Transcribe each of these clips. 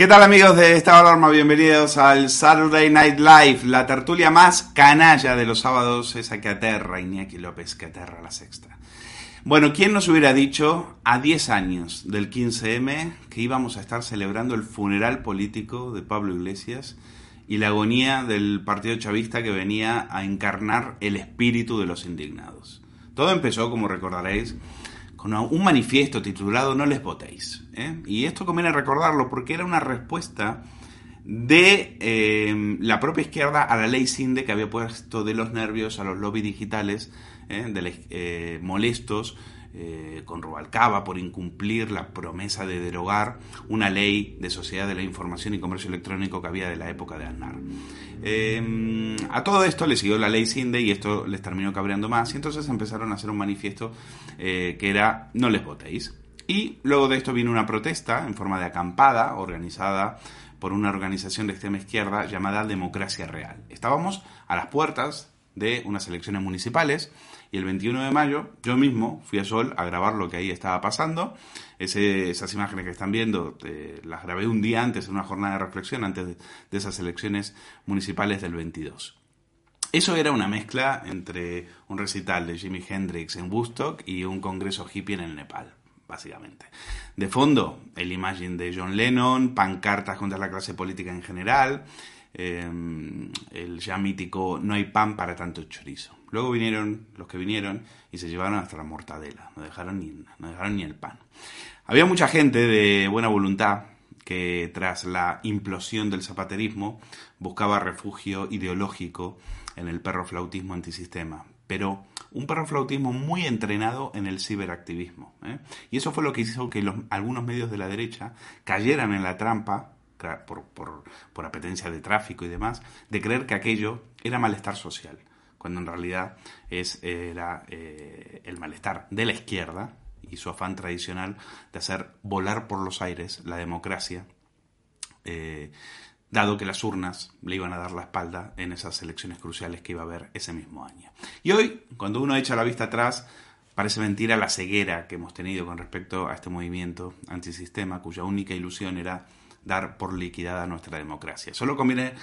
¿Qué tal amigos de esta alarma? Bienvenidos al Saturday Night Live, la tertulia más canalla de los sábados, esa que aterra, Iñaki López, que aterra la sexta. Bueno, ¿quién nos hubiera dicho a 10 años del 15M que íbamos a estar celebrando el funeral político de Pablo Iglesias y la agonía del partido chavista que venía a encarnar el espíritu de los indignados? Todo empezó, como recordaréis, con un manifiesto titulado No les votéis. ¿eh? Y esto conviene recordarlo porque era una respuesta de eh, la propia izquierda a la ley CINDE que había puesto de los nervios a los lobbies digitales ¿eh? de, molestos eh, con Rubalcaba por incumplir la promesa de derogar una ley de sociedad de la información y comercio electrónico que había de la época de Aznar. Eh, a todo esto le siguió la ley CINDE y esto les terminó cabreando más y entonces empezaron a hacer un manifiesto eh, que era no les votéis. Y luego de esto vino una protesta en forma de acampada organizada por una organización de extrema izquierda llamada Democracia Real. Estábamos a las puertas de unas elecciones municipales y el 21 de mayo yo mismo fui a Sol a grabar lo que ahí estaba pasando. esas imágenes que están viendo eh, las grabé un día antes, en una jornada de reflexión, antes de, esas elecciones municipales del 22. Eso era una mezcla entre un recital de Jimi Hendrix en Woodstock y un congreso hippie en el Nepal, básicamente. De fondo, el imagen de John Lennon, pancartas contra la clase política en general, Em, el ya mítico no hay pan para tanto chorizo. Luego vinieron los que vinieron y se llevaron hasta la mortadela, no dejaron ni, no dejaron ni el pan. Había mucha gente de buena voluntad que tras la implosión del zapaterismo buscaba refugio ideológico en el perro flautismo antisistema, pero un perro flautismo muy entrenado en el ciberactivismo. ¿eh? Y eso fue lo que hizo que algunos medios de la derecha cayeran en la trampa por, por, apetencia de tráfico y demás, de creer que aquello era malestar social, cuando en realidad es, eh, el malestar de la izquierda y su afán tradicional de hacer volar por los aires la democracia, eh, dado que las urnas le iban a dar la espalda en esas elecciones cruciales que iba a haber ese mismo año. Y hoy, cuando uno echa la vista atrás, parece mentira la ceguera que hemos tenido con respecto a este movimiento antisistema, cuya única ilusión era dar por liquidada nuestra democracia. Solo conviene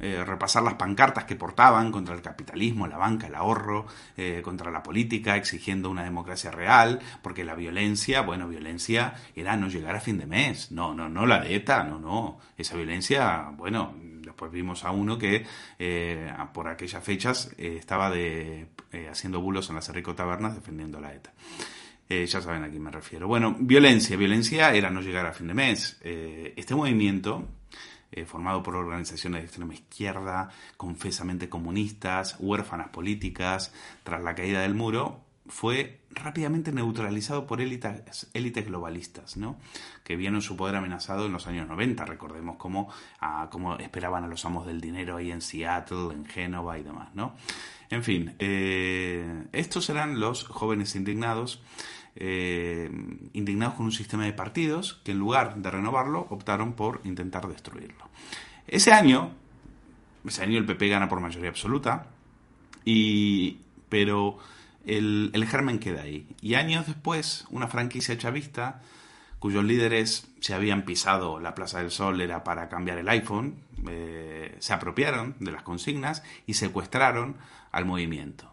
eh, repasar las pancartas que portaban contra el capitalismo, la banca, el ahorro, eh, contra la política, exigiendo una democracia real, porque la violencia, bueno, violencia era no llegar a fin de mes, no, no, no la de ETA, no, no, esa violencia, bueno, después vimos a uno que eh, por aquellas fechas estaba haciendo bulos en las Cerrico Tabernas defendiendo la ETA. ya saben a quién me refiero. Bueno, violencia. Violencia era no llegar a fin de mes. este movimiento, formado por organizaciones de extrema izquierda, confesamente comunistas, huérfanas políticas, tras la caída del muro, fue rápidamente neutralizado por élites, élites globalistas, ¿no? que vieron su poder amenazado en los años 90. Recordemos cómo, ah, cómo esperaban a los amos del dinero ahí en Seattle, en Génova y demás. ¿no? En fin, eh, estos eran los jóvenes indignados, eh, indignados con un sistema de partidos que en lugar de renovarlo optaron por intentar destruirlo. Ese año, ese año el PP gana por mayoría absoluta, y, pero el, el germen queda ahí. Y años después, una franquicia chavista cuyos líderes se habían pisado la Plaza del Sol era para cambiar el iPhone, eh, se apropiaron de las consignas y secuestraron al movimiento.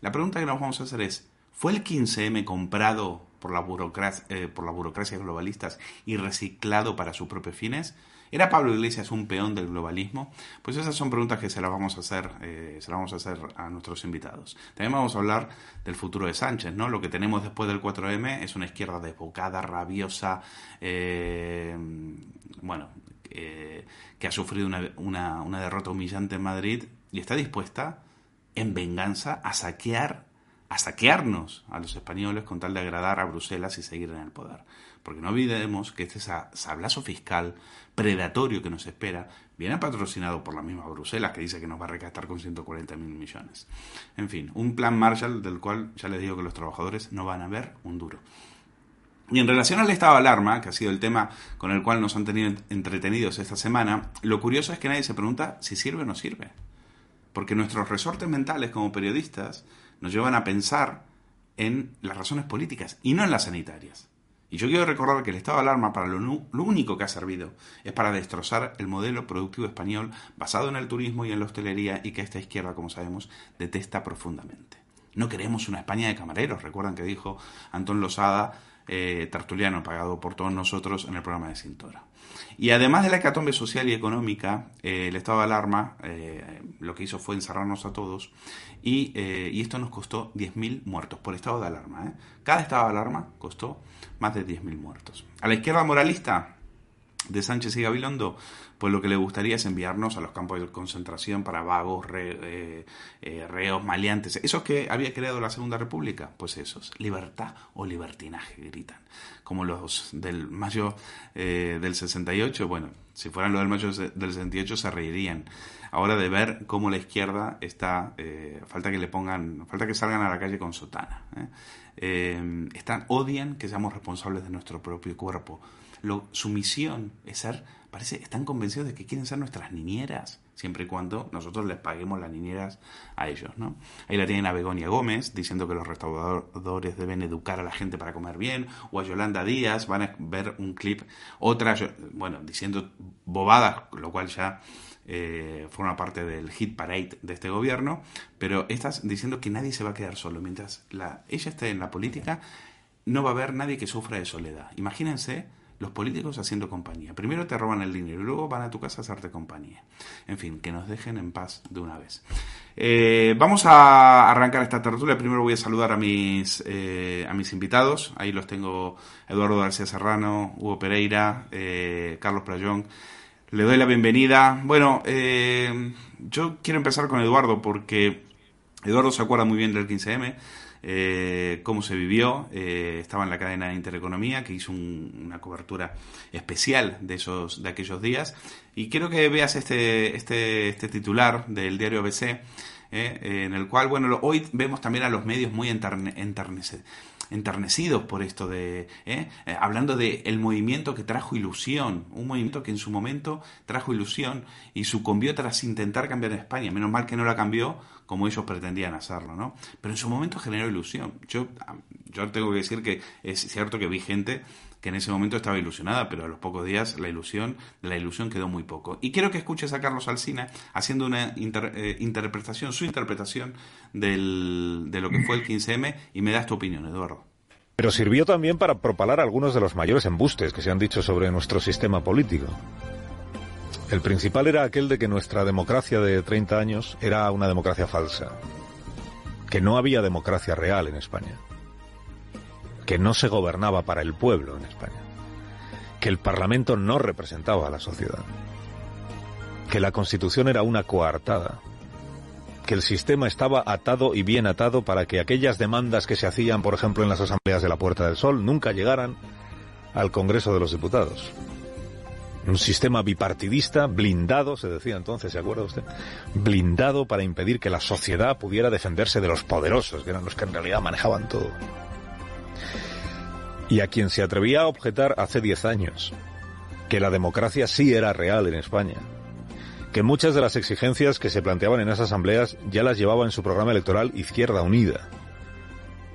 La pregunta que nos vamos a hacer es, ¿fue el 15M comprado por la, burocracia, eh, globalistas y reciclado para sus propios fines? ¿Era Pablo Iglesias un peón del globalismo? Pues esas son preguntas que se las vamos a hacer, eh, se las vamos a hacer a nuestros invitados. También vamos a hablar del futuro de Sánchez, ¿no? Lo que tenemos después del 4M es una izquierda desbocada, rabiosa, eh, bueno, que ha sufrido una derrota humillante en Madrid y está dispuesta, en venganza, a saquear a saquearnos a los españoles con tal de agradar a Bruselas y seguir en el poder. Porque no olvidemos que este sablazo fiscal predatorio que nos espera viene patrocinado por la misma Bruselas que dice que nos va a recastar con 140 mil millones. En fin, un plan Marshall del cual ya les digo que los trabajadores no van a ver un duro. Y en relación al estado de alarma, que ha sido el tema con el cual nos han tenido entretenidos esta semana, lo curioso es que nadie se pregunta si sirve o no sirve. Porque nuestros resortes mentales como periodistas nos llevan a pensar en las razones políticas y no en las sanitarias. Y yo quiero recordar que el estado de alarma para lo, único que ha servido es para destrozar el modelo productivo español basado en el turismo y en la hostelería y que esta izquierda, como sabemos, detesta profundamente. No queremos una España de camareros, recuerdan que dijo Antón Losada, eh, tertuliano pagado por todos nosotros en el programa de Cintora. Y además de la hecatombe social y económica, eh, el estado de alarma eh, lo que hizo fue encerrarnos a todos y, eh, y esto nos costó 10.000 muertos por estado de alarma. Cada estado de alarma costó más de 10.000 muertos. A la izquierda moralista de Sánchez y Gabilondo, pues lo que le gustaría es enviarnos a los campos de concentración para vagos, eh, eh, reos, maleantes. Esos que había creado la Segunda República, pues esos. Libertad o libertinaje, gritan. Como los del mayo eh, del 68, bueno, si fueran los del mayo del 68 se reirían. Ahora de ver cómo la izquierda está, falta que le pongan, falta que salgan a la calle con sotana. están, odian que seamos responsables de nuestro propio cuerpo su misión es ser, parece, están convencidos de que quieren ser nuestras niñeras, siempre y cuando nosotros les paguemos las niñeras a ellos, ¿no? Ahí la tienen a Begonia Gómez diciendo que los restauradores deben educar a la gente para comer bien, o a Yolanda Díaz, van a ver un clip, otra, bueno, diciendo bobadas, lo cual ya eh, forma parte del hit parade de este gobierno, pero estás diciendo que nadie se va a quedar solo. Mientras la, ella esté en la política, no va a haber nadie que sufra de soledad. Imagínense los políticos haciendo compañía. Primero te roban el dinero y luego van a tu casa a hacerte compañía. En fin, que nos dejen en paz de una vez. Eh, vamos a arrancar esta tertulia. Primero voy a saludar a mis, eh, a mis invitados. Ahí los tengo Eduardo García Serrano, Hugo Pereira, eh, Carlos Playón. Le doy la bienvenida. Bueno, yo quiero empezar con Eduardo porque Eduardo se acuerda muy bien del 15M eh, cómo se vivió. Eh, estaba en la cadena de Intereconomía, que hizo una cobertura especial de, esos, de aquellos días. Y quiero que veas este, este, este titular del diario ABC, eh, en el cual, bueno, hoy vemos también a los medios muy enternecidos por esto de ¿eh? Eh, hablando de el movimiento que trajo ilusión un movimiento que en su momento trajo ilusión y sucumbió tras intentar cambiar España. Menos mal que no la cambió como ellos pretendían hacerlo no pero en su momento generó ilusión. Yo yo tengo que decir que es cierto que vi gente que en ese momento estaba ilusionada, pero a los pocos días la ilusión, la ilusión quedó muy poco. Y quiero que escuches a Carlos Alsina haciendo una eh, interpretación, su interpretación de lo que fue el 15M y me das tu opinión, Eduardo. Pero sirvió también para propalar algunos de los mayores embustes que se han dicho sobre nuestro sistema político. El principal era aquel de que nuestra democracia de 30 años era una democracia falsa, que no había democracia real en España, que no se gobernaba para el pueblo en España, que el Parlamento no representaba a la sociedad, que la Constitución era una coartada, que el sistema estaba atado y bien atado para que aquellas demandas que se hacían, por ejemplo, en las asambleas de la Puerta del Sol, nunca llegaran al Congreso de los Diputados. Un sistema bipartidista, blindado, se decía entonces, ¿se acuerda usted? Blindado para impedir que la sociedad pudiera defenderse de los poderosos, que eran los que en realidad manejaban todo. Y a quien se atrevía a objetar hace diez años que la democracia sí era real en España, que muchas de las exigencias que se planteaban en esas asambleas ya las llevaba en su programa electoral Izquierda Unida.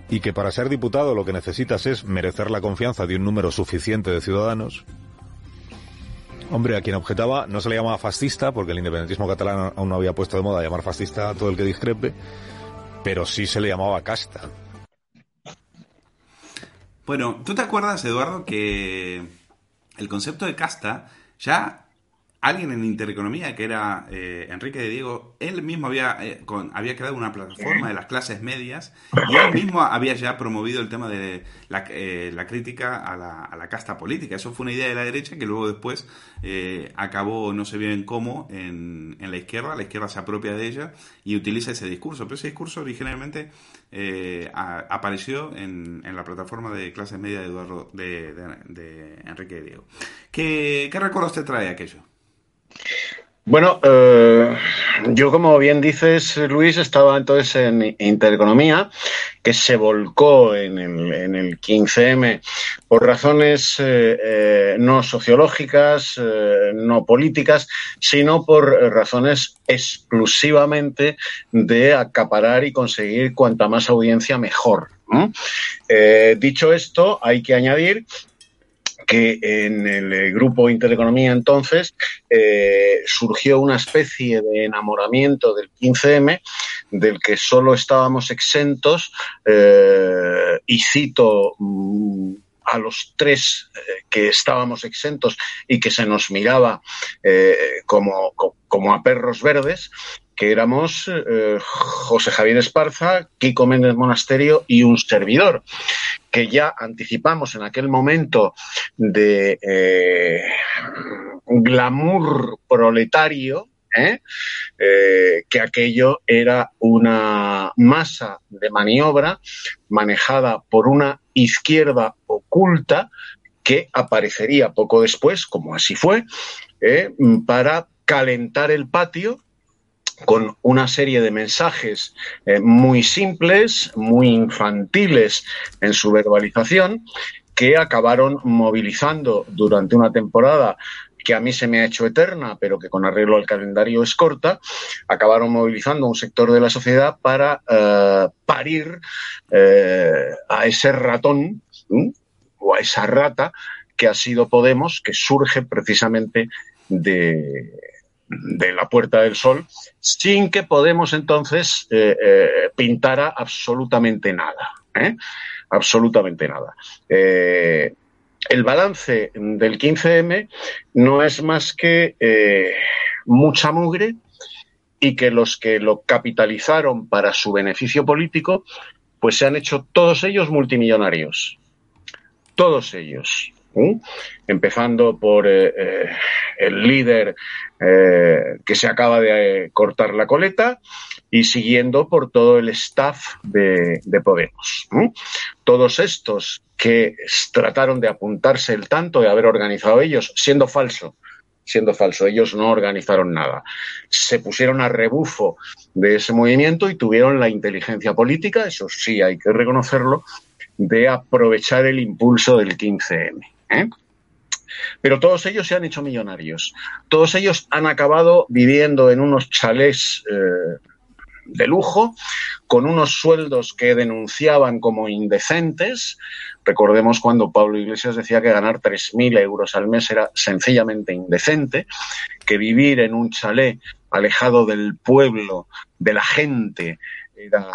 Y que para ser diputado lo que necesitas es merecer la confianza de un número suficiente de ciudadanos. Hombre, a quien objetaba no se le llamaba fascista, porque el independentismo catalán aún no había puesto de moda llamar fascista a todo el que discrepe, pero sí se le llamaba casta. Bueno, ¿tú te acuerdas, Eduardo, que el concepto de casta ya alguien en Intereconomía, que era eh, Enrique de Diego, él mismo había, eh, había creado una plataforma de las clases medias y él mismo había ya promovido el tema de la, eh, crítica a la, casta política. Eso fue una idea de la derecha que luego después acabó, no sé bien cómo, en, la izquierda. La izquierda se apropia de ella y utiliza ese discurso. Pero ese discurso originalmente apareció en, la plataforma de clases medias de, Eduardo, de, Enrique de Diego. ¿Qué, ¿Qué recuerdos te trae aquello? Bueno, eh, yo como bien dices, Luis, estaba entonces en Intereconomía, que se volcó en el, 15M por razones eh, eh, no sociológicas, no políticas, sino por razones exclusivamente de acaparar y conseguir cuanta más audiencia mejor. dicho esto, hay que añadir que en el eh, grupo Intereconomía entonces eh, surgió una especie de enamoramiento del 15M del que solo estábamos exentos eh, y cito mm, a los tres que estábamos exentos y que se nos miraba como, como, a perros verdes, que éramos eh, José Javier Esparza, Kiko Méndez Monasterio y un servidor, que ya anticipamos en aquel momento de eh, glamour proletario, ¿eh? que aquello era una masa de maniobra manejada por una izquierda oculta que aparecería poco después, como así fue, para calentar el patio con una serie de mensajes eh, muy simples, muy infantiles en su verbalización, que acabaron movilizando durante una temporada que a mí se me ha hecho eterna, pero que con arreglo al calendario es corta, acabaron movilizando un sector de la sociedad para eh, parir eh, a ese ratón o a esa rata que ha sido Podemos, que surge precisamente de, de la Puerta del Sol, sin que Podemos entonces eh, eh, pintara absolutamente nada. ¿eh? Absolutamente nada. el balance del 15M no es más que mucha mugre y que los que lo capitalizaron para su beneficio político, pues se han hecho todos ellos multimillonarios. Todos ellos. Empezando por el líder eh, que se acaba de eh, cortar la coleta y siguiendo por todo el staff de, Podemos. Todos estos que trataron de apuntarse el tanto de haber organizado ellos, siendo falso, siendo falso. Ellos no organizaron nada. Se pusieron a rebufo de ese movimiento y tuvieron la inteligencia política, eso sí hay que reconocerlo, de aprovechar el impulso del 15M. Pero todos ellos se han hecho millonarios. Todos ellos han acabado viviendo en unos chalés eh, de lujo, con unos sueldos que denunciaban como indecentes. Recordemos cuando Pablo Iglesias decía que ganar 3.000 euros al mes era sencillamente indecente, que vivir en un chalet alejado del pueblo, de la gente, era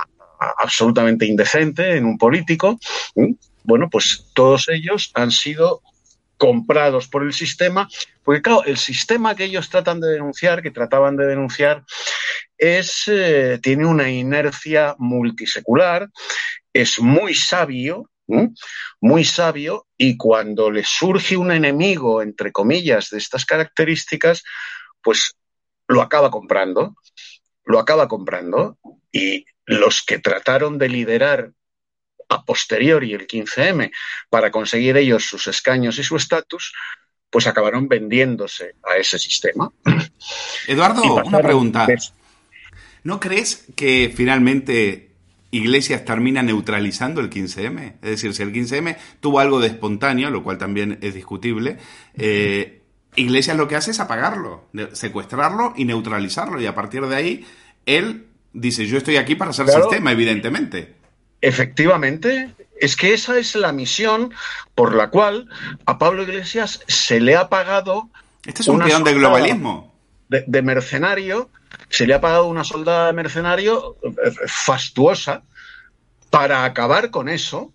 absolutamente indecente en un político. Bueno, pues todos ellos han sido comprados por el sistema, porque claro, el sistema que ellos tratan de denunciar, que trataban de denunciar, es, eh, tiene una inercia multisecular, es muy sabio, muy sabio, y cuando le surge un enemigo, entre comillas, de estas características, pues lo acaba comprando, lo acaba comprando, y los que trataron de liderar a posteriori el 15M para conseguir ellos sus escaños y su estatus, pues acabaron vendiéndose a ese sistema. Eduardo, una pregunta. ¿No crees que finalmente Iglesias termina neutralizando el 15M? Es decir, si el 15M tuvo algo de espontáneo, lo cual también es discutible, eh, Iglesias lo que hace es apagarlo, secuestrarlo y neutralizarlo. Y a partir de ahí, él dice, yo estoy aquí para hacer sistema, evidentemente. Efectivamente, es que esa es la misión por la cual a Pablo Iglesias se le ha pagado. Este es un de globalismo. De, mercenario, se le ha pagado una soldada de mercenario eh, fastuosa para acabar con eso,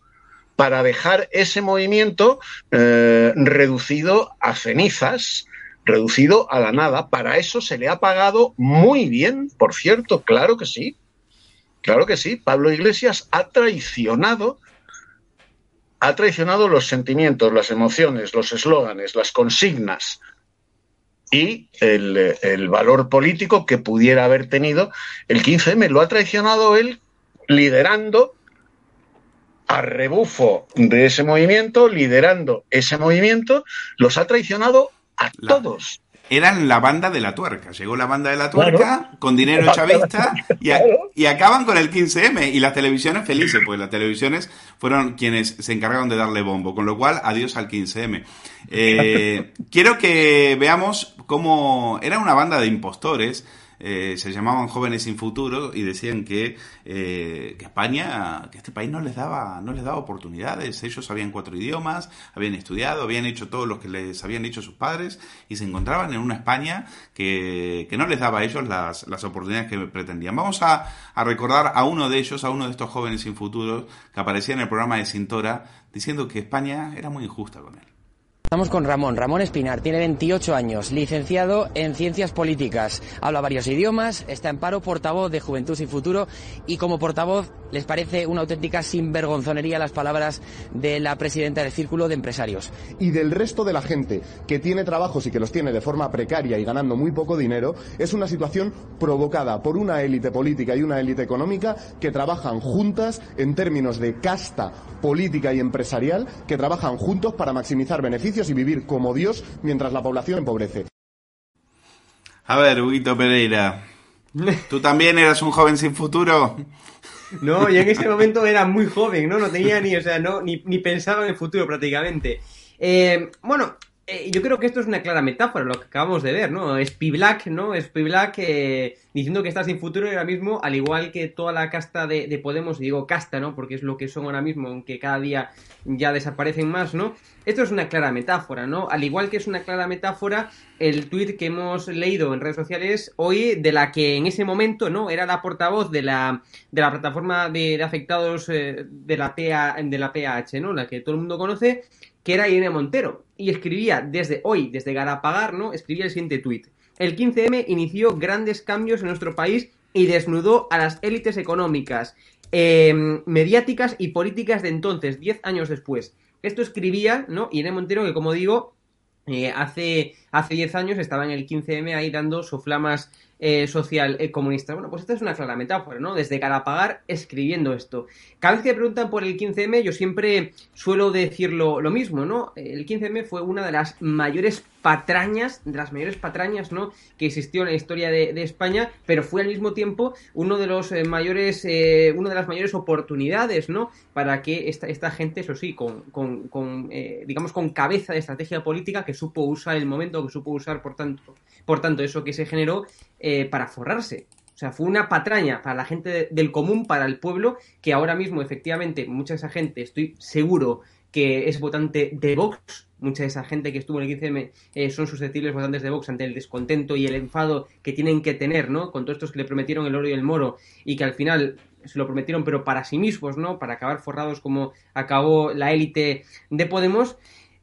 para dejar ese movimiento eh, reducido a cenizas, reducido a la nada. Para eso se le ha pagado muy bien, por cierto, claro que sí. Claro que sí, Pablo Iglesias ha traicionado, ha traicionado los sentimientos, las emociones, los eslóganes, las consignas y el, valor político que pudiera haber tenido el 15M. Lo ha traicionado él liderando a rebufo de ese movimiento, liderando ese movimiento, los ha traicionado a todos eran la banda de la tuerca. Llegó la banda de la tuerca con dinero chavista y, acaban con el 15M. Y las televisiones felices, pues las televisiones fueron quienes se encargaron de darle bombo. Con lo cual, adiós al 15M. Eh, quiero que veamos cómo era una banda de impostores eh, se llamaban Jóvenes sin Futuro y decían que, eh, que España, que este país no les daba, no les daba oportunidades. Ellos sabían cuatro idiomas, habían estudiado, habían hecho todo lo que les habían dicho sus padres y se encontraban en una España que, que no les daba a ellos las, las oportunidades que pretendían. Vamos a, a recordar a uno de ellos, a uno de estos jóvenes sin futuro que aparecía en el programa de Cintora diciendo que España era muy injusta con él. Estamos con Ramón. Ramón Espinar tiene 28 años, licenciado en Ciencias Políticas. Habla varios idiomas, está en paro, portavoz de Juventud y Futuro y como portavoz les parece una auténtica sinvergonzonería las palabras de la presidenta del Círculo de Empresarios. Y del resto de la gente que tiene trabajos y que los tiene de forma precaria y ganando muy poco dinero, es una situación provocada por una élite política y una élite económica que trabajan juntas en términos de casta política y empresarial, que trabajan juntos para maximizar beneficios y vivir como Dios mientras la población empobrece. A ver, Huguito Pereira, ¿tú también eras un joven sin futuro? No, yo en ese momento era muy joven, ¿no? No tenía ni, o sea, no, ni, pensaba en el futuro prácticamente. Eh, bueno, eh, yo creo que esto es una clara metáfora, lo que acabamos de ver, ¿no? Spy Black, ¿no? Spy Black eh, diciendo que está sin futuro ahora mismo, al igual que toda la casta de, Podemos, y digo casta, ¿no? Porque es lo que son ahora mismo, aunque cada día ya desaparecen más, ¿no? Esto es una clara metáfora, ¿no? Al igual que es una clara metáfora el tweet que hemos leído en redes sociales hoy, de la que en ese momento, ¿no? Era la portavoz de la, de la plataforma de, afectados eh, de, la PA, de la PAH, ¿no? La que todo el mundo conoce que era Irene Montero, y escribía desde hoy, desde Garapagar, ¿no? Escribía el siguiente tuit. El 15M inició grandes cambios en nuestro país y desnudó a las élites económicas, em, mediáticas y políticas de entonces, 10 años después. Esto escribía, ¿no? Irene Montero, que como digo, eh, hace, hace 10 años estaba en el 15M ahí dando su flamas eh, social eh, comunista. Bueno, pues esta es una clara metáfora, ¿no? Desde Galapagar escribiendo esto. Cada vez que preguntan por el 15M, yo siempre suelo decir lo, mismo, ¿no? El 15M fue una de las mayores patrañas, de las mayores patrañas, ¿no? Que existió en la historia de, España, pero fue al mismo tiempo uno de los eh, mayores, una de las mayores oportunidades, ¿no? Para que esta, esta gente, eso sí, con, con, con digamos, con cabeza de estrategia política que supo usar el momento, que supo usar, por tanto, por tanto, eso que se generó eh, para forrarse. O sea, fue una patraña para la gente del común, para el pueblo, que ahora mismo, efectivamente, mucha de esa gente, estoy seguro que es votante de Vox, mucha de esa gente que estuvo en el 15M eh, son susceptibles votantes de Vox ante el descontento y el enfado que tienen que tener, ¿no? Con todos estos que le prometieron el oro y el moro y que al final se lo prometieron, pero para sí mismos, ¿no? Para acabar forrados como acabó la élite de Podemos.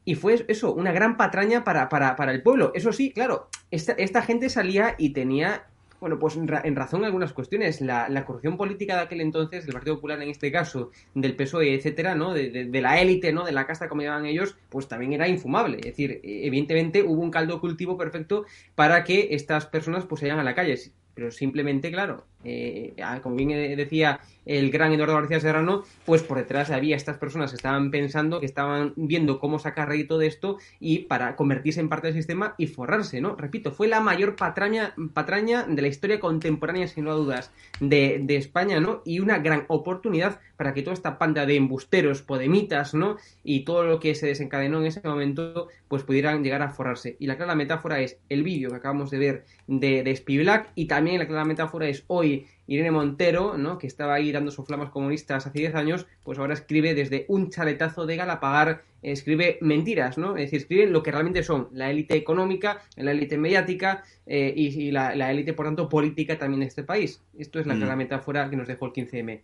y fue eso, una gran patraña para, para, para el pueblo. Eso sí, claro, esta, esta gente salía y tenía bueno, pues en, razón algunas cuestiones. La, corrupción política de aquel entonces, del Partido Popular en este caso, del PSOE, etcétera, ¿no? De, la élite, ¿no? De la casta, como llaman ellos, pues también era infumable. Es decir, evidentemente hubo un caldo cultivo perfecto para que estas personas pues se a la calle. Pero simplemente, claro, eh, como bien decía el gran Eduardo García Serrano, pues por detrás había estas personas que estaban pensando, que estaban viendo cómo sacar rédito de esto y para convertirse en parte del sistema y forrarse, ¿no? Repito, fue la mayor patraña, patraña de la historia contemporánea, sin duda dudas, de, de España, ¿no? Y una gran oportunidad para que toda esta panda de embusteros, podemitas, ¿no? Y todo lo que se desencadenó en ese momento, pues pudieran llegar a forrarse. Y la clara metáfora es el vídeo que acabamos de ver de, de Spivak y también la clara metáfora es hoy Irene Montero, ¿no? que estaba ahí dando sus flamas comunistas hace 10 años, pues ahora escribe desde un chaletazo de Galapagar, escribe mentiras, ¿no? Es decir, escribe lo que realmente son la élite económica, la élite mediática eh, y, la, élite, por tanto, política también de este país. Esto es la, mm. metáfora que nos dejó el 15M.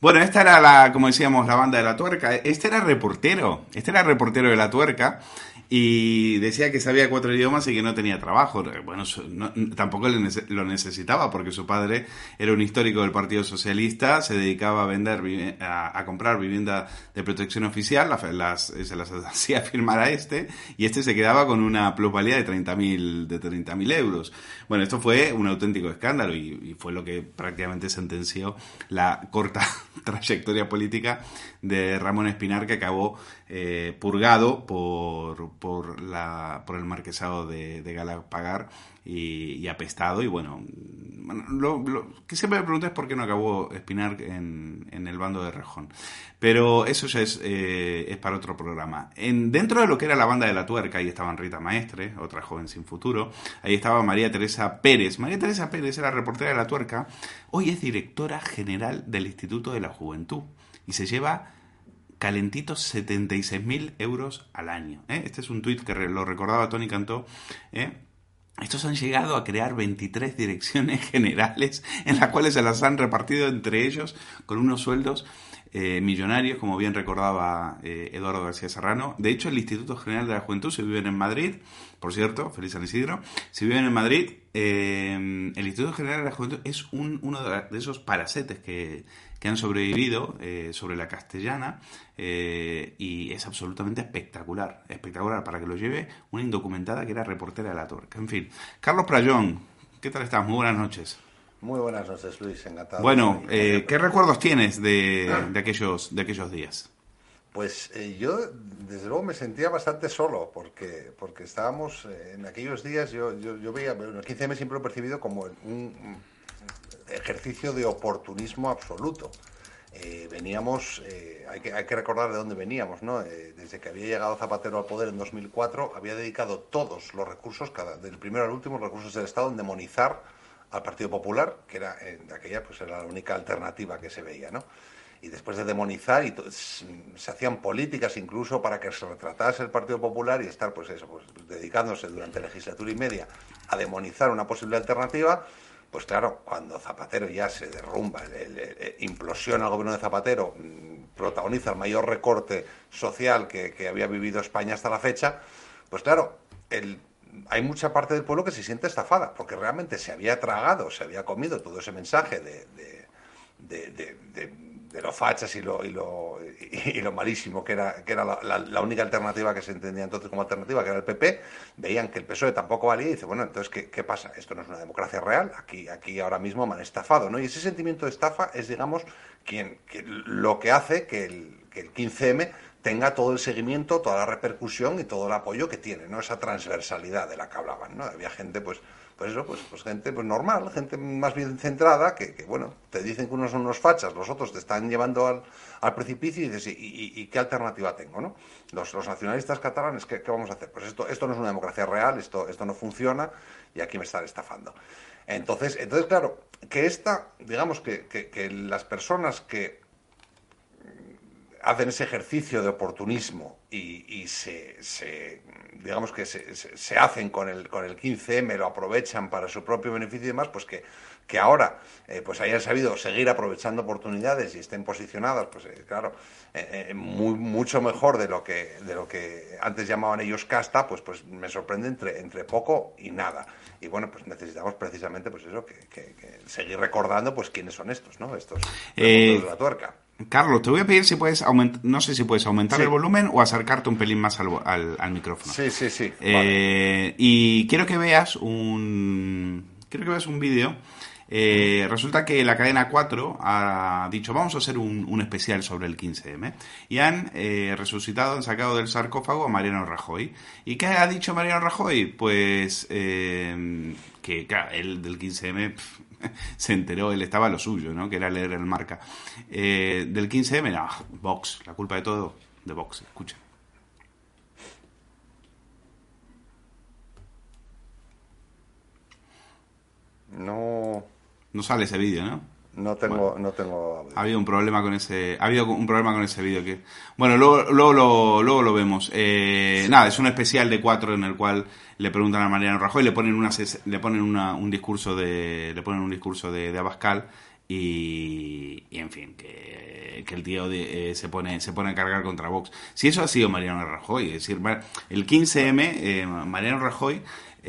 Bueno, esta era la, como decíamos, la banda de la tuerca. Este era reportero, este era reportero de la tuerca y decía que sabía cuatro idiomas y que no tenía trabajo. Bueno, tampoco lo necesitaba porque su padre era un histórico del Partido Socialista, se dedicaba a vender, a, comprar vivienda de protección oficial, las, se las hacía firmar a este y este se quedaba con una plusvalía de 30.000 de 30.000 euros. Bueno, esto fue un auténtico escándalo y, fue lo que prácticamente sentenció la corta trayectoria política de Ramón Espinar que acabó eh, purgado por, por, la, por el marquesado de, de Galapagar y, apestado. Y bueno, lo, que siempre me pregunto es por qué no acabó Espinar en, el bando de Rejón. Pero eso ya es, eh, es para otro programa. En, dentro de lo que era la banda de la tuerca, ahí estaban Rita Maestre, otra joven sin futuro. Ahí estaba María Teresa Pérez. María Teresa Pérez era reportera de la tuerca. Hoy es directora general del Instituto de la Juventud. Y se lleva calentitos 76.000 euros al año. ¿eh? Este es un tuit que lo recordaba Tony Cantó. ¿eh? Estos han llegado a crear 23 direcciones generales en las cuales se las han repartido entre ellos con unos sueldos eh, millonarios, como bien recordaba Eduardo García Serrano. De hecho, el Instituto General de la Juventud se vive en Madrid, por cierto, feliz San Isidro, se viven en Madrid. el Instituto General de la Juventud es uno de esos paracetes que que han sobrevivido eh, sobre la castellana eh, y es absolutamente espectacular, espectacular para que lo lleve una indocumentada que era reportera de la Torca. En fin, Carlos Prayón, ¿qué tal estás? Muy buenas noches. Muy buenas noches, Luis, encantado. Bueno, eh, ¿qué recuerdos tienes de, aquellos, de aquellos días? Pues yo, desde luego, me sentía bastante solo, porque, porque estábamos en aquellos días, yo, yo, yo veía, el 15M siempre lo he percibido como un ejercicio de oportunismo absoluto. Eh, veníamos, eh, hay, que, hay que recordar de dónde veníamos, ¿no? Eh, desde que había llegado Zapatero al poder en 2004, había dedicado todos los recursos, cada, del primero al último, recursos del Estado en demonizar al Partido Popular, que era de aquella pues era la única alternativa que se veía, ¿no? Y después de demonizar, y se hacían políticas incluso para que se retratase el Partido Popular y estar, pues eso, pues dedicándose durante legislatura y media a demonizar una posible alternativa, pues claro, cuando Zapatero ya se derrumba, implosiona el gobierno de Zapatero, mm, protagoniza el mayor recorte social que, había vivido España hasta la fecha, pues claro, hay mucha parte del pueblo que se siente estafada, porque realmente se había tragado, se había comido todo ese mensaje de de los fachas y lo, y lo, y lo malísimo que era, que era la, única alternativa que se entendía entonces como alternativa, que era el PP, veían que el PSOE tampoco valía y dice, bueno, entonces, ¿qué, qué pasa? Esto no es una democracia real, aquí, aquí ahora mismo me han estafado, ¿no? Y ese sentimiento de estafa es, digamos, quien, lo que hace que el, que el 15M tenga todo el seguimiento, toda la repercusión y todo el apoyo que tiene, ¿no? Esa transversalidad de la que hablaban, ¿no? Había gente, pues, pues eso, pues, pues gente pues normal, gente más bien centrada, que, bueno, te dicen que unos son unos fachas, los otros te están llevando al, al precipicio y dices, ¿y, qué alternativa tengo? ¿no? Los, los nacionalistas catalanes, ¿qué, vamos a hacer? Pues esto, esto no es una democracia real, esto, esto no funciona y aquí me están estafando. Entonces, entonces claro, que esta, digamos que, que, las personas que hacen ese ejercicio de oportunismo y, y se, se digamos que se, se, hacen con el, con el 15M, lo aprovechan para su propio beneficio y demás, pues que, que ahora eh, pues hayan sabido seguir aprovechando oportunidades y estén posicionadas, pues eh, claro, eh, muy, mucho mejor de lo que de lo que antes llamaban ellos casta, pues pues me sorprende entre, entre poco y nada. Y bueno, pues necesitamos precisamente pues eso, que, seguir recordando pues quiénes son estos, ¿no? Estos de la tuerca. Carlos, te voy a pedir si puedes aumentar, no sé si puedes aumentar el volumen o acercarte un pelín más al, al, micrófono. Sí, sí, sí. Y quiero que veas un, quiero que veas un vídeo eh, resulta que la cadena 4 ha dicho vamos a hacer un, especial sobre el 15M y han eh, resucitado, han sacado del sarcófago a Mariano Rajoy. ¿Y qué ha dicho Mariano Rajoy? Pues eh, que claro, él del 15M se enteró, él estaba a lo suyo, ¿no? que era leer el marca. del 15M, no, Vox, la culpa de todo de Vox, escucha. No, no sale ese vídeo, ¿no? No tengo, no tengo Ha habido un problema con ese, ha habido un problema con ese vídeo que, bueno, luego, luego, lo, luego lo vemos. Eh, nada, es un especial de cuatro en el cual le preguntan a Mariano Rajoy, le ponen una, le ponen una, un discurso de, le ponen un discurso de, de Abascal y, en fin, que, que el tío eh, se pone, se pone a cargar contra Vox. Si eso ha sido Mariano Rajoy, es decir, el 15M, eh, Mariano Rajoy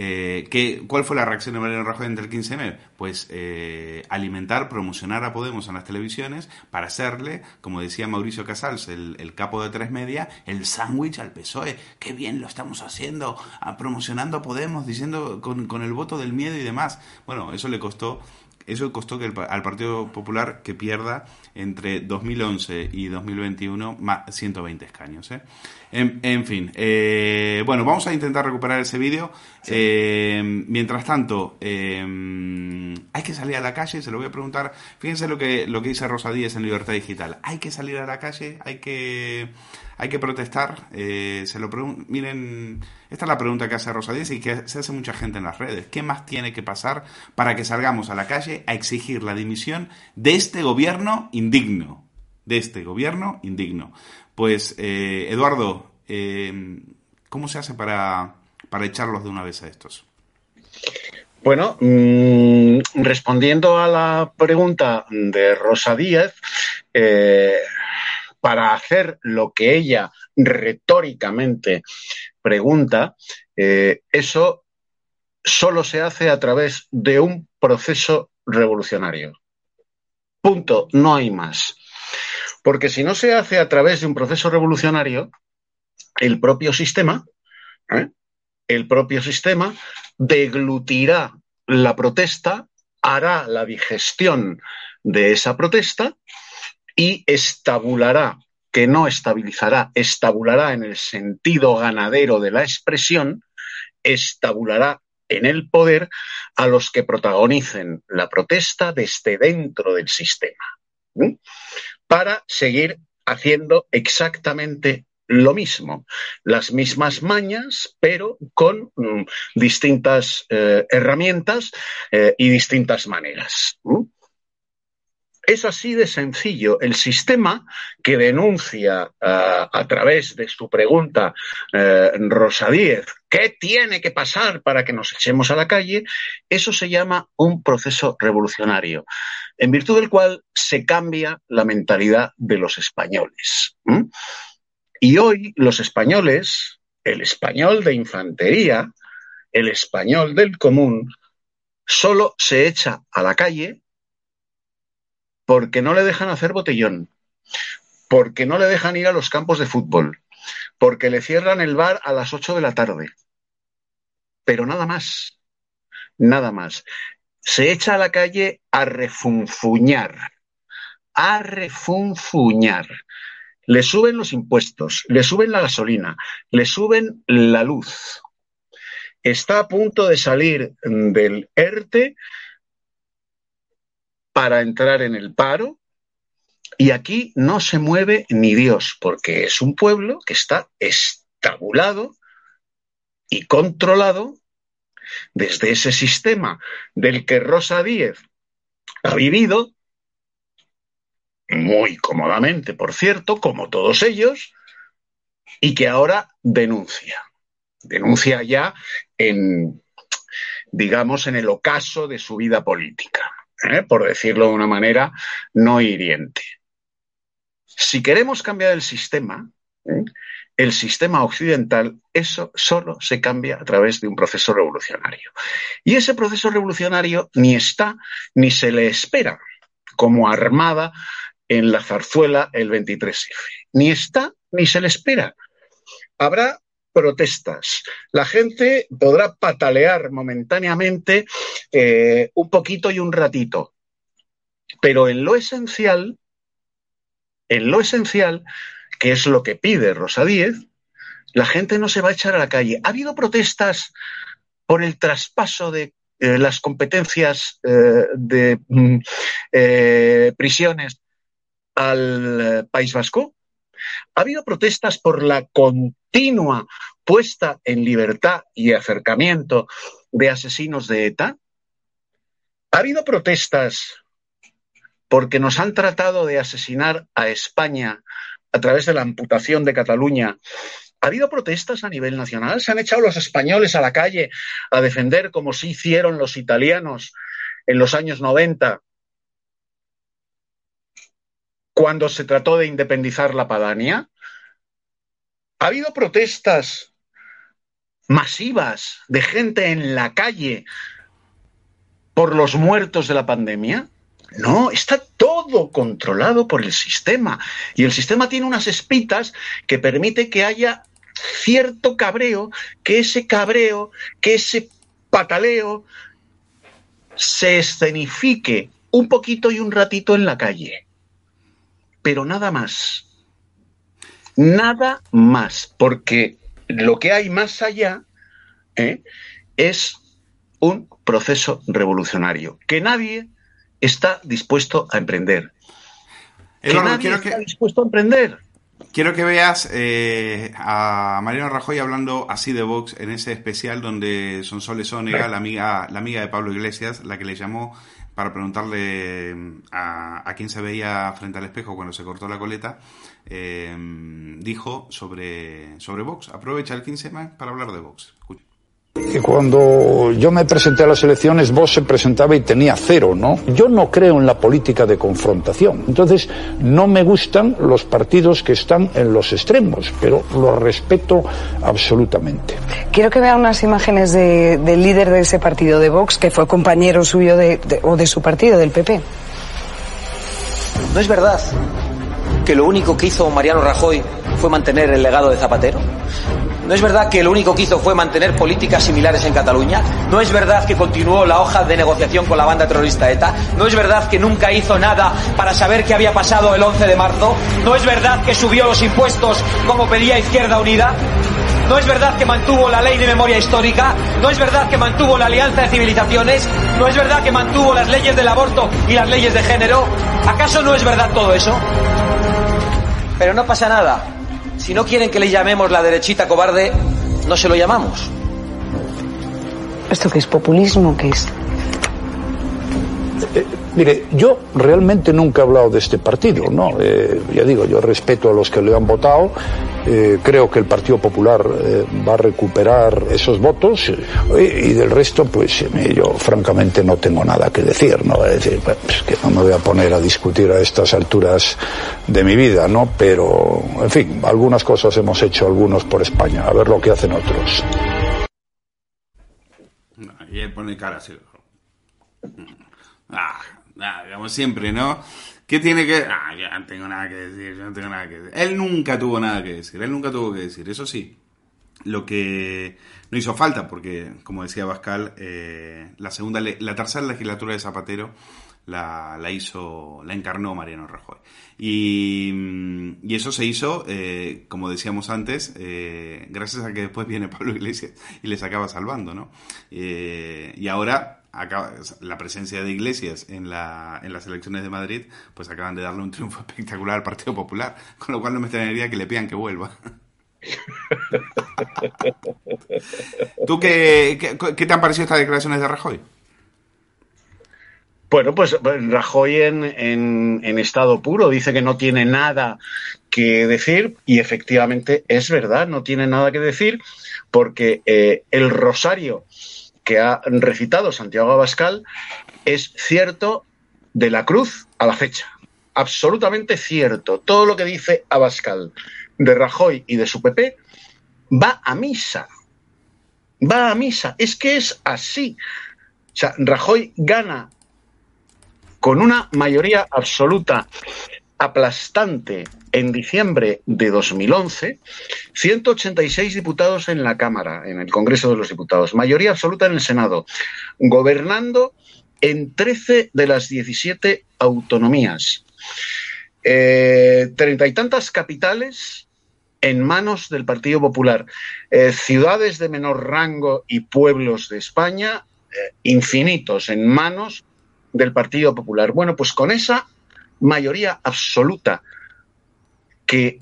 eh, ¿Cuál fue la reacción de Mariano Rajoy ante el 15M? Pues eh, alimentar, promocionar a Podemos en las televisiones para hacerle, como decía Mauricio Casals, el, capo de tres media, el sándwich al PSOE. ¡Qué bien lo estamos haciendo! promocionando a Podemos, diciendo con, con el voto del miedo y demás. Bueno, eso le costó eso costó que al Partido Popular que pierda entre 2011 y 2021 más 120 escaños. ¿eh? En, fin, eh, bueno, vamos a intentar recuperar ese vídeo. Eh, mientras tanto, hay que salir a la calle, se lo voy a preguntar. Fíjense lo que, lo que dice Rosa Díez en Libertad Digital. Hay que salir a la calle, hay que hay que protestar. Eh, se lo Miren, esta es la pregunta que hace Rosa Díez y que se hace mucha gente en las redes. ¿Qué más tiene que pasar para que salgamos a la calle a exigir la dimisión de este gobierno indigno? De este gobierno indigno. Pues, eh, Eduardo, eh, ¿cómo se hace para, para echarlos de una vez a estos? Bueno, mm, respondiendo a la pregunta de Rosa Díez, eh, para hacer lo que ella retóricamente pregunta, eso solo se hace a través de un proceso revolucionario. Punto, no hay más. Porque si no se hace a través de un proceso revolucionario, el propio sistema, ¿eh? el propio sistema deglutirá la protesta, hará la digestión de esa protesta y estabulará, que no estabilizará, estabulará en el sentido ganadero de la expresión, estabulará en el poder a los que protagonicen la protesta desde dentro del sistema, para seguir haciendo exactamente lo mismo, las mismas mañas, pero con mm, distintas eh, herramientas eh, y distintas maneras. Es así de sencillo. El sistema que denuncia eh, a través de su pregunta eh, Rosa ¿qué tiene que pasar para que nos echemos a la calle? Eso se llama un proceso revolucionario, en virtud del cual se cambia la mentalidad de los españoles. Y hoy los españoles, el español de infantería, el español del común, solo se echa a la calle porque no le dejan hacer botellón, porque no le dejan ir a los campos de fútbol, porque le cierran el bar a las 8 de la tarde. Pero nada más, nada más. Se echa a la calle a refunfuñar, a refunfuñar. Le suben los impuestos, le suben la gasolina, le suben la luz. Está a punto de salir del ERTE para entrar en el paro. Y aquí no se mueve ni Dios, porque es un pueblo que está estabulado y controlado desde ese sistema del que Rosa Díez ha vivido, muy cómodamente, por cierto, como todos ellos, y que ahora denuncia. Denuncia ya en, digamos, en el ocaso de su vida política. ¿Eh? por decirlo de una manera no hiriente. Si queremos cambiar el sistema, ¿eh? el sistema occidental, eso solo se cambia a través de un proceso revolucionario. Y ese proceso revolucionario ni está ni se le espera como armada en la zarzuela el 23F. Ni está ni se le espera. Habrá protestas. La gente podrá patalear momentáneamente eh, un poquito y un ratito. Pero en lo esencial, en lo esencial, que es lo que pide Rosa Díez, la gente no se va a echar a la calle. Ha habido protestas por el traspaso de eh, las competencias eh, de mm, prisiones al País Vasco. Ha habido protestas por la continua puesta en libertad y acercamiento de asesinos de ETA. Ha habido protestas porque nos han tratado de asesinar a España a través de la amputación de Cataluña. Ha habido protestas a nivel nacional. Se han echado los españoles a la calle a defender como sí hicieron los italianos en los años 90 cuando se trató de independizar la Padania? ¿Ha habido protestas masivas de gente en la calle por los muertos de la pandemia? No, está todo controlado por el sistema. Y el sistema tiene unas espitas que permite que haya cierto cabreo, que ese cabreo, que ese pataleo se escenifique un poquito y un ratito en la calle pero nada más. Nada más, porque lo que hay más allá ¿eh? es un proceso revolucionario que nadie está dispuesto a emprender. que nadie está dispuesto a emprender. Quiero que veas eh, a Mariano Rajoy hablando así de Vox en ese especial donde Sonsoles Onega, la amiga, la amiga de Pablo Iglesias, la que le llamó para preguntarle mm, a, quién se veía frente al espejo cuando se cortó la coleta, eh, dijo sobre, sobre Vox. Aprovecha el 15 más para hablar de Vox. Y cuando yo me presenté a las elecciones, vos se presentaba y tenía cero, ¿no? Yo no creo en la política de confrontación. Entonces, no me gustan los partidos que están en los extremos, pero los respeto absolutamente. Quiero que vean unas imágenes del líder de ese partido de Vox, que fue compañero suyo de, o de su partido, del PP. No es verdad que lo único que hizo Mariano Rajoy fue mantener el legado de Zapatero. ¿No es verdad que lo único que hizo fue mantener políticas similares en Cataluña? ¿No es verdad que continuó la hoja de negociación con la banda terrorista ETA? ¿No es verdad que nunca hizo nada para saber qué había pasado el 11 de marzo? ¿No es verdad que subió los impuestos como pedía Izquierda Unida? ¿No es verdad que mantuvo la ley de memoria histórica? ¿No es verdad que mantuvo la alianza de civilizaciones? ¿No es verdad que mantuvo las leyes del aborto y las leyes de género? ¿Acaso no es verdad todo eso? Pero no pasa nada. Si no quieren que le llamemos la derechita cobarde, no se lo llamamos. ¿Esto qué es populismo? ¿Qué es? Eh, mire, yo realmente nunca he hablado de este partido, ¿no? Eh, ya digo, yo respeto a los que le han votado, eh, creo que el Partido Popular va a recuperar esos votos y del resto, pues yo francamente no tengo nada que decir, ¿no? Es decir, pues, que no me voy a poner a discutir a estas alturas de mi vida, ¿no? Pero, en fin, algunas cosas hemos hecho algunos por España, a ver lo que hacen otros. Y él pone cara así. Ah, como siempre, ¿no? ¿Qué tiene que.? Ah, yo no tengo nada que decir, yo no tengo nada que decir. Él nunca tuvo nada que decir, él nunca tuvo que decir, eso sí. Lo que no hizo falta, porque, como decía Pascal, eh, la segunda, la tercera legislatura de Zapatero la, la, hizo, la encarnó Mariano Rajoy. Y, y eso se hizo, eh, como decíamos antes, eh, gracias a que después viene Pablo Iglesias y les acaba salvando, ¿no? Y ahora la presencia de Iglesias en, la, en las elecciones de Madrid, pues acaban de darle un triunfo espectacular al Partido Popular, con lo cual no me extrañaría que le pidan que vuelva. ¿Tú qué, qué, te han parecido estas declaraciones de Rajoy? Bueno, pues Rajoy en, en, estado puro dice que no tiene nada que decir y efectivamente es verdad, no tiene nada que decir porque eh, el rosario que ha recitado Santiago Abascal es cierto de la Cruz a la fecha. Absolutamente cierto. Todo lo que dice Abascal de Rajoy y de su PP va a misa. Va a misa. Es que es así. O sea, Rajoy gana con una mayoría absoluta aplastante en diciembre de 2011, 186 diputados en la Cámara, en el Congreso de los Diputados, mayoría absoluta en el Senado, gobernando en 13 de las 17 autonomías. Eh, treinta y tantas capitales en manos del Partido Popular. Eh, ciudades de menor rango y pueblos de España eh, infinitos en manos del Partido Popular. Bueno, pues con esa mayoría absoluta que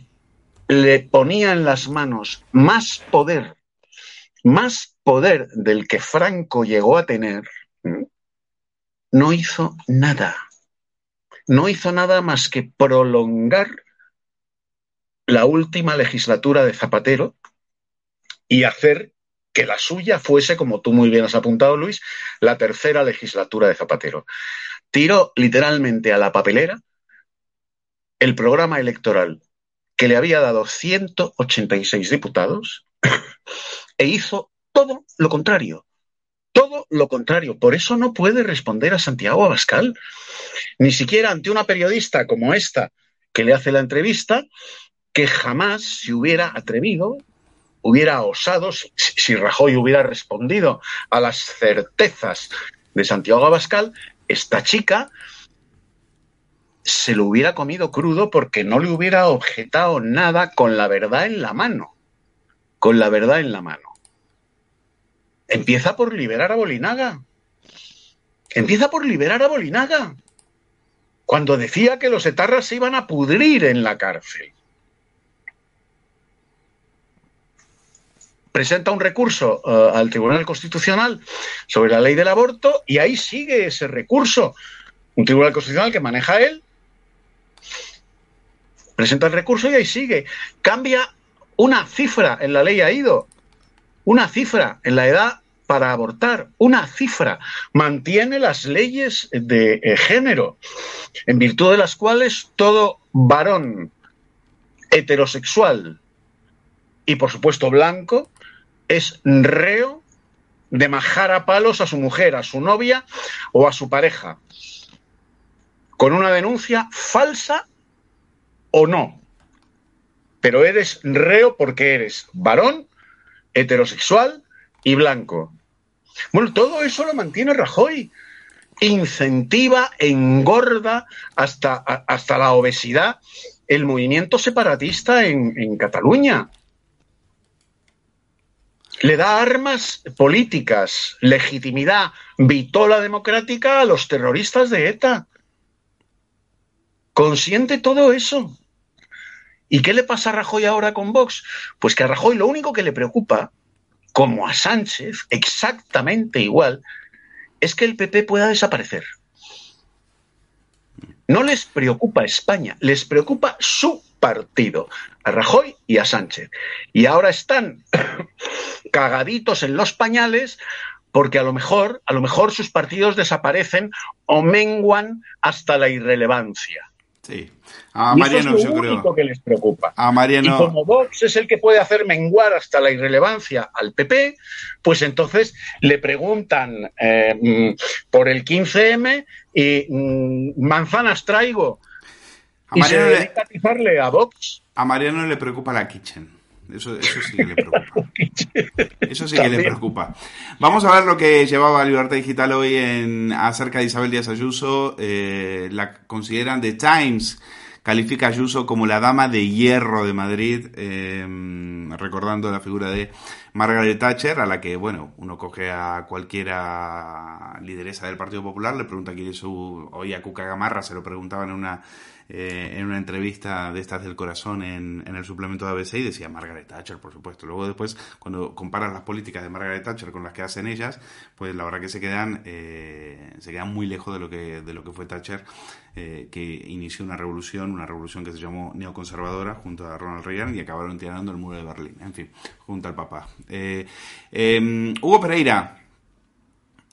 le ponía en las manos más poder, más poder del que Franco llegó a tener, no hizo nada. No hizo nada más que prolongar la última legislatura de Zapatero y hacer que la suya fuese, como tú muy bien has apuntado, Luis, la tercera legislatura de Zapatero. Tiró literalmente a la papelera el programa electoral que le había dado 186 diputados e hizo todo lo contrario. Todo lo contrario. Por eso no puede responder a Santiago Abascal. Ni siquiera ante una periodista como esta que le hace la entrevista, que jamás se hubiera atrevido, hubiera osado, si, Rajoy hubiera respondido a las certezas de Santiago Abascal, esta chica se lo hubiera comido crudo porque no le hubiera objetado nada con la verdad en la mano. Con la verdad en la mano. Empieza por liberar a Bolinaga. Empieza por liberar a Bolinaga. Cuando decía que los etarras se iban a pudrir en la cárcel. Presenta un recurso uh, al Tribunal Constitucional sobre la ley del aborto y ahí sigue ese recurso. Un Tribunal Constitucional que maneja él presenta el recurso y ahí sigue. Cambia una cifra en la ley ha ido, una cifra en la edad para abortar, una cifra. Mantiene las leyes de eh, género, en virtud de las cuales todo varón heterosexual y por supuesto blanco es reo de majar a palos a su mujer, a su novia o a su pareja, con una denuncia falsa o no. Pero eres reo porque eres varón, heterosexual y blanco. Bueno, todo eso lo mantiene Rajoy. Incentiva, engorda hasta, hasta la obesidad el movimiento separatista en, en Cataluña. Le da armas políticas, legitimidad, vitola democrática a los terroristas de ETA. Consiente todo eso. ¿Y qué le pasa a Rajoy ahora con Vox? Pues que a Rajoy lo único que le preocupa, como a Sánchez, exactamente igual, es que el PP pueda desaparecer. No les preocupa España, les preocupa su partido, a Rajoy y a Sánchez. Y ahora están cagaditos en los pañales porque a lo mejor, a lo mejor sus partidos desaparecen o menguan hasta la irrelevancia. Sí. A Mariano, eso es lo único que les preocupa. A Mariano. Y como Vox es el que puede hacer menguar hasta la irrelevancia al PP, pues entonces le preguntan eh, mm, por el 15M y mm, manzanas traigo. A y Mariano, se le, a a Vox. A Mariano le preocupa la kitchen. Eso, eso sí que le preocupa. Eso sí que le preocupa. Vamos a ver lo que llevaba Libertad Digital hoy en acerca de Isabel Díaz Ayuso. Eh, la consideran The Times califica a Ayuso como la dama de hierro de Madrid, eh, recordando la figura de Margaret Thatcher, a la que, bueno, uno coge a cualquiera lideresa del Partido Popular, le pregunta quién es su... Hoy a Cuca Gamarra se lo preguntaban en una eh, en una entrevista de estas del corazón en, en, el suplemento de ABC y decía Margaret Thatcher, por supuesto. Luego después, cuando comparas las políticas de Margaret Thatcher con las que hacen ellas, pues la verdad que se quedan, eh, se quedan muy lejos de lo que, de lo que fue Thatcher, eh, que inició una revolución, una revolución que se llamó neoconservadora junto a Ronald Reagan y acabaron tirando el muro de Berlín, en fin, junto al papá. Em, Hugo Pereira,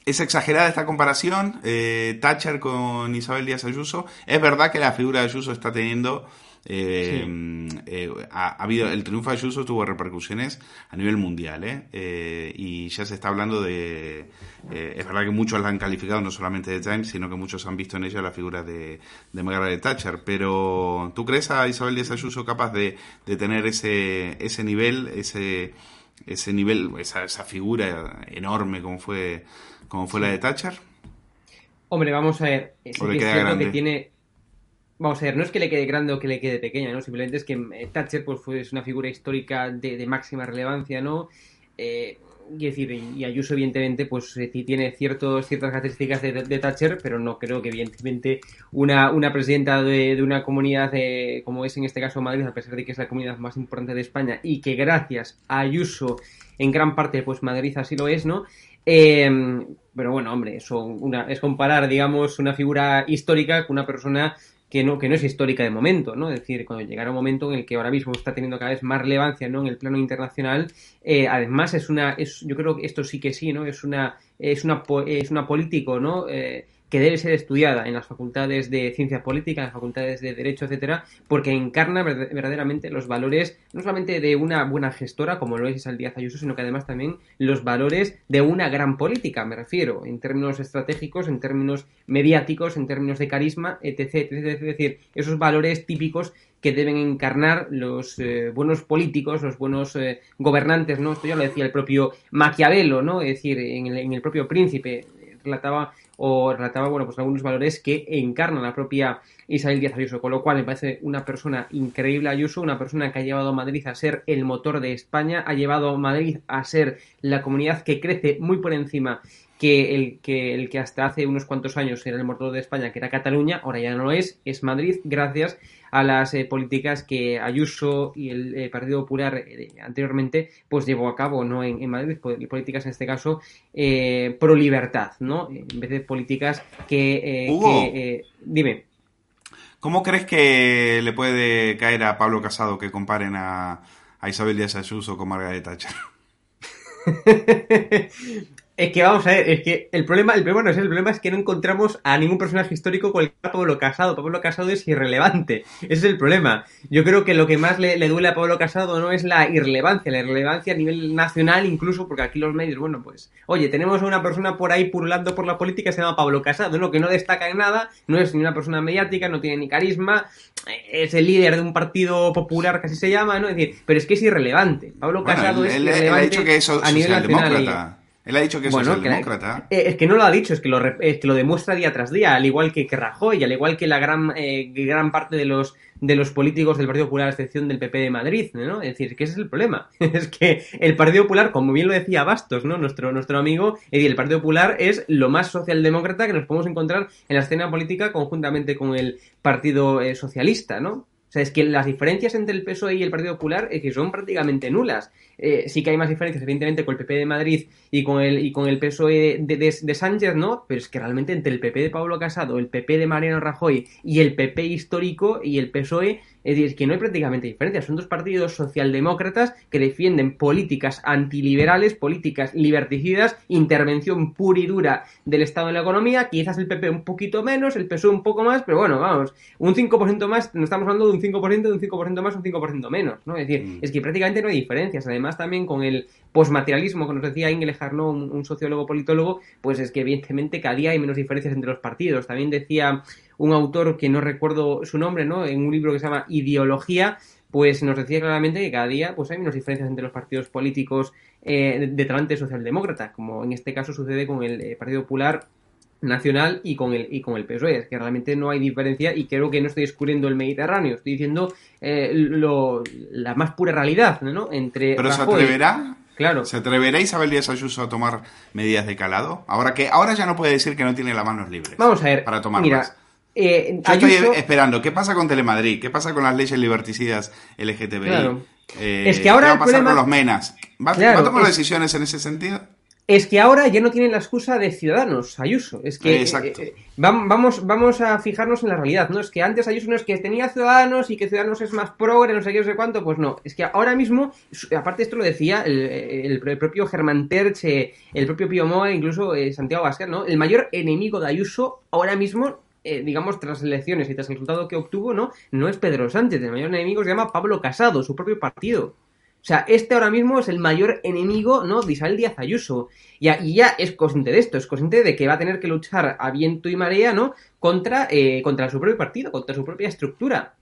es exagerada esta comparación, eh, Thatcher con Isabel Díaz Ayuso. Es verdad que la figura de Ayuso está teniendo eh, eh, ha, habido el triunfo de Ayuso tuvo repercusiones a nivel mundial ¿eh? y ya se está hablando de es verdad que muchos la han calificado no solamente de Times sino que muchos han visto en ella la figura de, de Margaret Thatcher pero ¿tú crees a Isabel Díaz Ayuso capaz de, de tener ese ese nivel ese ese nivel esa, esa figura enorme como fue como fue la de Thatcher Hombre, vamos a ver. Es que tiene, Vamos a ver, no es que le quede grande o que le quede pequeña, ¿no? Simplemente es que eh, Thatcher pues, fue, es una figura histórica de, máxima relevancia, ¿no? Eh, y decir, y Ayuso, evidentemente, pues eh, tiene ciertos, ciertas características de, Thatcher, pero no creo que, evidentemente, una, una presidenta de, una comunidad como es en este caso Madrid, a pesar de que es la comunidad más importante de España y que gracias a Ayuso, en gran parte, pues Madrid así lo es, ¿no? pero bueno, hombre, eso una, es comparar, digamos, una figura histórica con una persona que no, que no es histórica de momento, ¿no? Es decir, cuando llegara un momento en el que ahora mismo está teniendo cada vez más relevancia, ¿no? En el plano internacional, eh, además es una, es, yo creo que esto sí que sí, ¿no? Es una, es una, es una político, ¿no? Eh, que debe ser estudiada en las facultades de ciencia política, en las facultades de derecho, etcétera, porque encarna verdaderamente los valores no solamente de una buena gestora, como lo es Isabel Díaz Ayuso, sino que además también los valores de una gran política, me refiero, en términos estratégicos, en términos mediáticos, en términos de carisma, etc. es decir, esos valores típicos que deben encarnar los eh, buenos políticos, los buenos eh, gobernantes, ¿no? Esto ya lo decía el propio Maquiavelo, ¿no? Es decir, en el, en el propio Príncipe, relataba o relataba bueno, pues algunos valores que encarna la propia Isabel Díaz Ayuso, con lo cual me parece una persona increíble Ayuso, una persona que ha llevado a Madrid a ser el motor de España, ha llevado a Madrid a ser la comunidad que crece muy por encima que el que, el que hasta hace unos cuantos años era el motor de España, que era Cataluña, ahora ya no lo es, es Madrid, gracias a las eh, políticas que Ayuso y el eh, Partido Popular eh, anteriormente pues llevó a cabo no en, Madrid políticas en este caso pro libertad no en vez de políticas que, dime. ¿Cómo crees que le puede caer a Pablo Casado que comparen a, a Isabel Díaz Ayuso con Margaret Thatcher? Es que vamos a ver, es que el problema, el problema no es el problema es que no encontramos a ningún personaje histórico con el Pablo Casado. Pablo Casado es irrelevante. Ese es el problema. Yo creo que lo que más le, duele a Pablo Casado no es la irrelevancia, la irrelevancia a nivel nacional, incluso porque aquí los medios, bueno, pues, oye, tenemos a una persona por ahí purulando por la política se llama Pablo Casado, ¿no? Que no destaca en nada, no es ni una persona mediática, no tiene ni carisma, es el líder de un partido popular que así se llama, ¿no? Es decir, pero es que es irrelevante. Pablo Casado es irrelevante que a nivel nacional. Él ha dicho que es socialdemócrata. Eh, es que no lo ha dicho, es que lo, es que lo demuestra día tras día, al igual que, que Rajoy, al igual que la gran, eh, gran parte de los, de los políticos del Partido Popular, a excepción del PP de Madrid, ¿no? Es decir, que ese es el problema. es que el Partido Popular, como bien lo decía Bastos, ¿no? Nuestro, nuestro amigo, el Partido Popular es lo más socialdemócrata que nos podemos encontrar en la escena política conjuntamente con el Partido eh, Socialista, ¿no? Sea, es que las diferencias entre el PSOE y el Partido Popular es que son prácticamente nulas. Eh, sí que hay más diferencias, evidentemente, con el PP de Madrid y con el, y con el PSOE de, de, Sánchez, ¿no? Pero es que realmente entre el PP de Pablo Casado, el PP de Mariano Rajoy y el PP histórico y el PSOE es decir, que no hay prácticamente diferencia. Son dos partidos socialdemócratas que defienden políticas antiliberales, políticas liberticidas, intervención pura y dura del Estado en la economía. Quizás el PP un poquito menos, el PSOE un poco más, pero bueno, vamos, un 5% más, no estamos hablando de un 5%, de un 5% más, un 5% menos, ¿no? Es decir, mm. es que prácticamente no hay diferencias. Además, también con el posmaterialismo que nos decía Ingele Jarno, un, un sociólogo politólogo, pues es que evidentemente cada día hay menos diferencias entre los partidos. También decía un autor que no recuerdo su nombre, ¿no? En un libro que se llama Ideología, pues nos decía claramente que cada día pues hay menos diferencias entre los partidos políticos eh, de talante socialdemócrata, como en este caso sucede con el eh, Partido Popular nacional y con el y con el PSOE, es que realmente no hay diferencia y creo que no estoy descubriendo el Mediterráneo, estoy diciendo eh, lo, la más pura realidad, ¿no? Entre Pero se atreverá Claro. ¿Se atreverá Isabel Díaz Ayuso a tomar medidas de calado? Ahora que ahora ya no puede decir que no tiene las manos libres. Vamos a ver. Para tomarlas. Eh, Yo estoy esperando. ¿Qué pasa con Telemadrid? ¿Qué pasa con las leyes liberticidas LGTBI? Claro. Eh, es que ahora ¿Qué va a pasar con los MENAS? ¿Va, a tomar decisiones en ese sentido? Es que ahora ya no tienen la excusa de Ciudadanos, Ayuso. Es que Exacto. eh, eh, vam- vamos, vamos a fijarnos en la realidad, ¿no? Es que antes Ayuso no es que tenía Ciudadanos y que Ciudadanos es más progre, no sé qué, no sé cuánto, pues no. Es que ahora mismo, aparte esto lo decía el, el- el propio Germán Terch, eh, el propio Pío Moa, incluso eh, Santiago Vázquez, ¿no? El mayor enemigo de Ayuso ahora mismo eh, digamos, tras las elecciones y tras el resultado que obtuvo, ¿no? No es Pedro Sánchez, el mayor enemigo se llama Pablo Casado, su propio partido. O sea, este ahora mismo es el mayor enemigo, ¿no? De Isabel Díaz Ayuso. Y, ya es consciente de esto, es consciente de que va a tener que luchar a viento y marea, ¿no? Contra, eh, contra su propio partido, contra su propia estructura.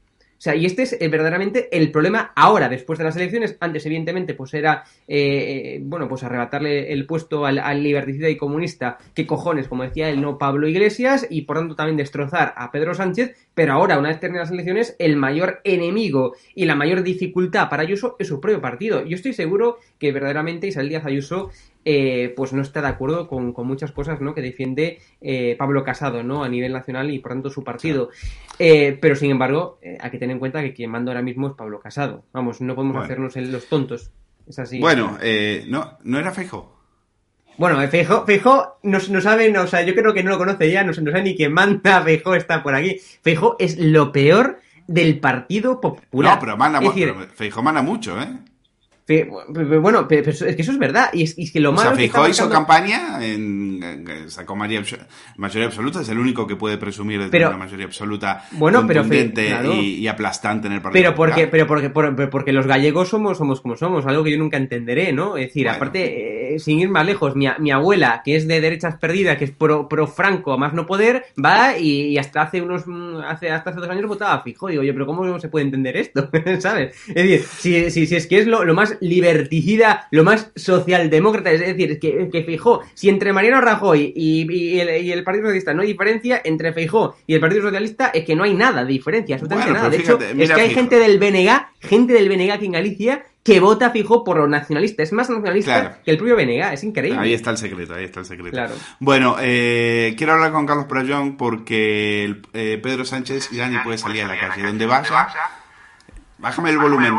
O sea, y este es eh, verdaderamente el problema ahora, después de las elecciones. Antes, evidentemente, pues era, eh, eh, bueno, pues arrebatarle el puesto al, al liberticida y comunista, que cojones, como decía él, no Pablo Iglesias, y por tanto también destrozar a Pedro Sánchez. Pero ahora, una vez terminadas las elecciones, el mayor enemigo y la mayor dificultad para Ayuso es su propio partido. Yo estoy seguro que verdaderamente Isabel Díaz Ayuso eh, pues no está de acuerdo con, con muchas cosas ¿no? que defiende eh, Pablo Casado ¿no? a nivel nacional y por tanto su partido. Eh, pero sin embargo, hay que tener en cuenta que quien manda ahora mismo es Pablo Casado. Vamos, no podemos Bueno. hacernos los tontos. Es así. Bueno, eh, no, no era Feijóo. Bueno, Feijó, Feijó no, no saben, o sea, yo creo que no lo conoce ya, no, no sabe ni quién manda, Feijó está por aquí. Feijó es lo peor del Partido Popular. No, pero manda, es mu- decir, pero manda mucho, ¿eh? Bueno, pe- pero es que eso es verdad, y es, y es que lo O malo sea, que está Feijóo hizo marcando- campaña, en, sacó mayoría, mayoría absoluta, es el único que puede presumir de Pero- tener una mayoría absoluta Bueno, pero contundente claro. y, y aplastante en el Partido Pero porque, pero porque, por- pero porque los gallegos somos, somos como somos, algo que yo nunca entenderé, ¿no? Es decir, Bueno. aparte, eh, sin ir más lejos, mi, mi abuela, que es de derechas perdidas, que es pro, pro Franco a más no poder, va y, y hasta hace unos, mm, hace, hasta hace dos años votaba fijo. Digo yo, pero ¿cómo se puede entender esto? ¿Sabes? Es decir, si, si, si es que es lo, lo más liberticida, lo más socialdemócrata, es decir, es que, que Fijó, si entre Mariano Rajoy y, y el, y el Partido Socialista no hay diferencia, entre Feijó y el Partido Socialista es que no hay nada de diferencia, absolutamente Bueno, nada. De pero hecho, fíjate, es que hay gente del BNG, gente del BNG aquí en Galicia, que vota fijo por los nacionalistas. Es más nacionalista Claro. que el propio BNG, es increíble. Ahí está el secreto, ahí está el secreto. Claro. Bueno, eh, quiero hablar con Carlos Prayón porque el- eh, Pedro Sánchez ya ni puede salir a la calle. Donde vaya, bájame el volumen.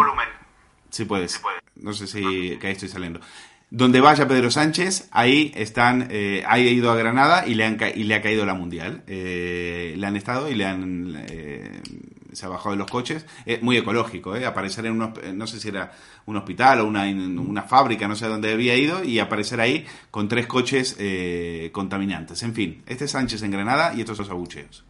Si puedes. No sé si que ahí estoy saliendo. Donde vaya Pedro Sánchez, ahí están, eh, ha ido a Granada y le, han ca- y le ha caído la mundial. Eh, le han estado y le han, eh, se ha bajado de los coches. Es muy ecológico, ¿eh? Aparecer en unos, no sé si era un hospital o una, fábrica, no sé dónde había ido, y aparecer ahí con tres coches eh, contaminantes. En fin, este es Sánchez en Granada y estos son los abucheos.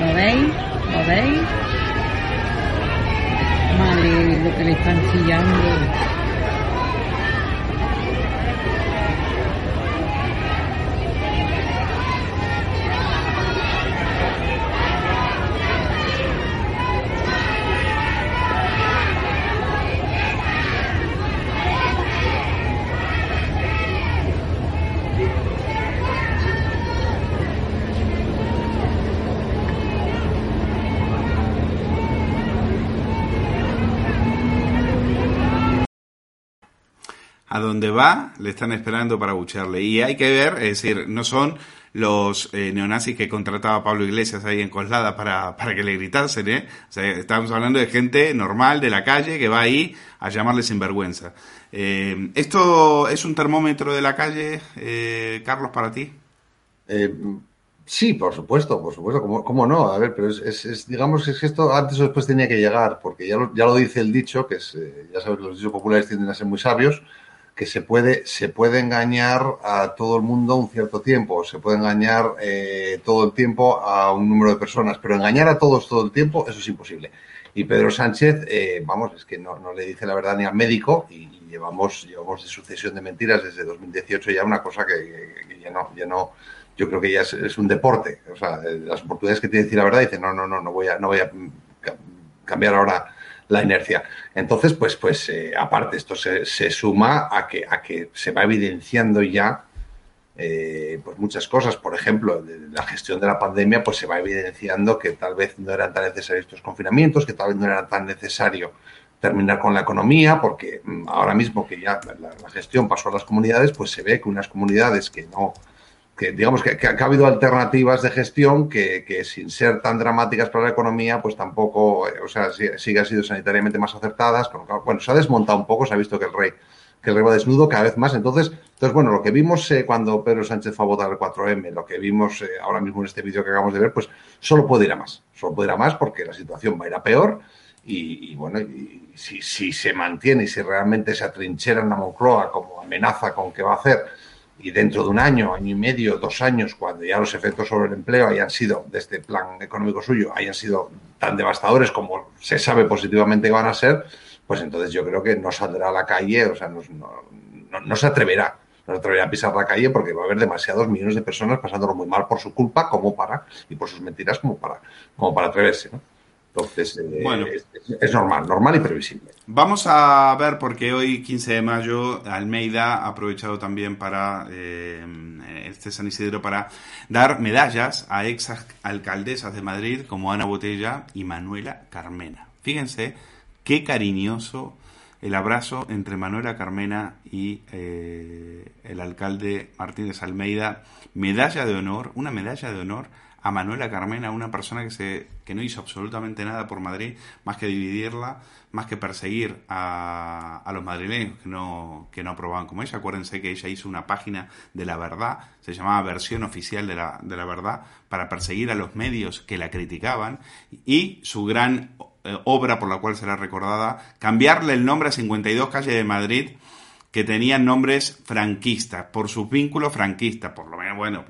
¿Lo veis? ¿Lo veis? Madre, lo que le están chillando. A donde va le están esperando para abuchearle. Y hay que ver, es decir, no son los eh, neonazis que contrataba Pablo Iglesias ahí en Coslada para, para que le gritasen, ¿eh? O sea, estamos hablando de gente normal de la calle que va ahí a llamarle sinvergüenza. Eh, ¿Esto es un termómetro de la calle, eh, Carlos, para ti? Eh, sí, por supuesto, por supuesto, ¿cómo, no? A ver, pero es, es- digamos que esto antes o después tenía que llegar, porque ya lo, ya lo dice el dicho, que es, eh, ya sabes, los dichos populares tienden a ser muy sabios, que se puede, se puede engañar a todo el mundo un cierto tiempo, se puede engañar eh, todo el tiempo a un número de personas, pero engañar a todos todo el tiempo, eso es imposible. Y Pedro Sánchez, eh, vamos, es que no, no le dice la verdad ni al médico y, llevamos, llevamos de sucesión de mentiras desde 2018 ya una cosa que, ya no, ya no, yo creo que ya es, es un deporte. O sea, eh, las oportunidades que tiene de decir la verdad, dice, no, no, no, no voy a, no voy a mm, ca- cambiar ahora la inercia. Entonces, pues, pues eh, aparte, esto se, suma a que, a que se va evidenciando ya eh, pues muchas cosas. Por ejemplo, la gestión de la pandemia, pues se va evidenciando que tal vez no eran tan necesarios estos confinamientos, que tal vez no era tan necesario terminar con la economía, porque mm, ahora mismo que ya la gestión pasó a las comunidades, pues se ve que unas comunidades que no que digamos que, que ha habido alternativas de gestión que, sin ser tan dramáticas para la economía, pues tampoco, eh, o sea, sí, sí han sido sanitariamente más acertadas. Bueno, se ha desmontado un poco, se ha visto que el rey que el rey va desnudo cada vez más. Entonces, entonces bueno, lo que vimos eh, cuando Pedro Sánchez fue a votar el 4M, lo que vimos eh, ahora mismo en este vídeo que acabamos de ver, pues solo puede ir a más. Solo puede ir a más porque la situación va a ir a peor. Y, bueno, si se mantiene y si realmente se atrinchera en la Moncloa como amenaza con que va a hacer y dentro de un año, año y medio, dos años, cuando ya los efectos sobre el empleo hayan sido, de este plan económico suyo, hayan sido tan devastadores como se sabe positivamente que van a ser, pues entonces yo creo que no saldrá a la calle, o sea, no, no, no se atreverá, no se atreverá a pisar la calle porque va a haber demasiados millones de personas pasándolo muy mal por su culpa, como para, y por sus mentiras, como para, como para atreverse, ¿no? Entonces, eh, bueno, es, es, normal, normal y previsible. Vamos a ver, porque hoy, 15 de mayo, Almeida ha aprovechado también para, eh, este San Isidro, para dar medallas a ex alcaldesas de Madrid como Ana Botella y Manuela Carmena. Fíjense qué cariñoso el abrazo entre Manuela Carmena y eh, el alcalde Martínez Almeida. Medalla de honor, una medalla de honor a Manuela Carmena, una persona que, se, que no hizo absolutamente nada por Madrid, más que dividirla, más que perseguir a, a los madrileños que no, que no aprobaban como ella. Acuérdense que ella hizo una página de la verdad, se llamaba Versión Oficial de la, de la Verdad, para perseguir a los medios que la criticaban y su gran eh, obra por la cual será recordada, cambiarle el nombre a 52 calles de Madrid que tenían nombres franquistas, por sus vínculos franquistas, por lo menos, bueno,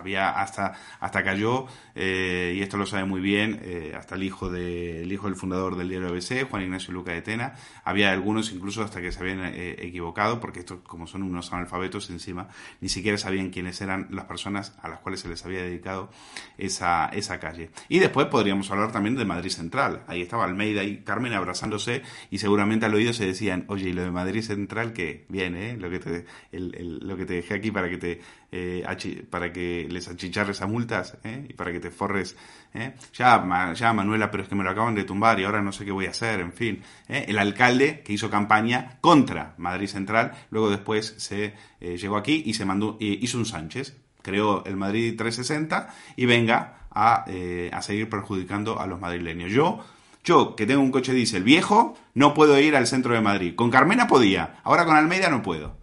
había hasta, hasta cayó, eh, y esto lo sabe muy bien, eh, hasta el hijo, de, el hijo del fundador del diario ABC, Juan Ignacio Luca de Tena, había algunos incluso hasta que se habían eh, equivocado, porque estos como son unos analfabetos encima, ni siquiera sabían quiénes eran las personas a las cuales se les había dedicado esa, esa calle. Y después podríamos hablar también de Madrid Central, ahí estaba Almeida y Carmen abrazándose, y seguramente al oído se decían, oye, y lo de Madrid Central, que viene, lo, que te, lo que te dejé aquí para que te eh, para que les achicharres a multas ¿eh? y para que te forres. ¿eh? Ya, ya, Manuela, pero es que me lo acaban de tumbar y ahora no sé qué voy a hacer, en fin. ¿eh? El alcalde que hizo campaña contra Madrid Central, luego después se eh, llegó aquí y se mandó, hizo un Sánchez, creó el Madrid 360 y venga a, eh, a seguir perjudicando a los madrileños. Yo yo, que tengo un coche diésel viejo, no puedo ir al centro de Madrid. Con Carmena podía, ahora con Almeida no puedo.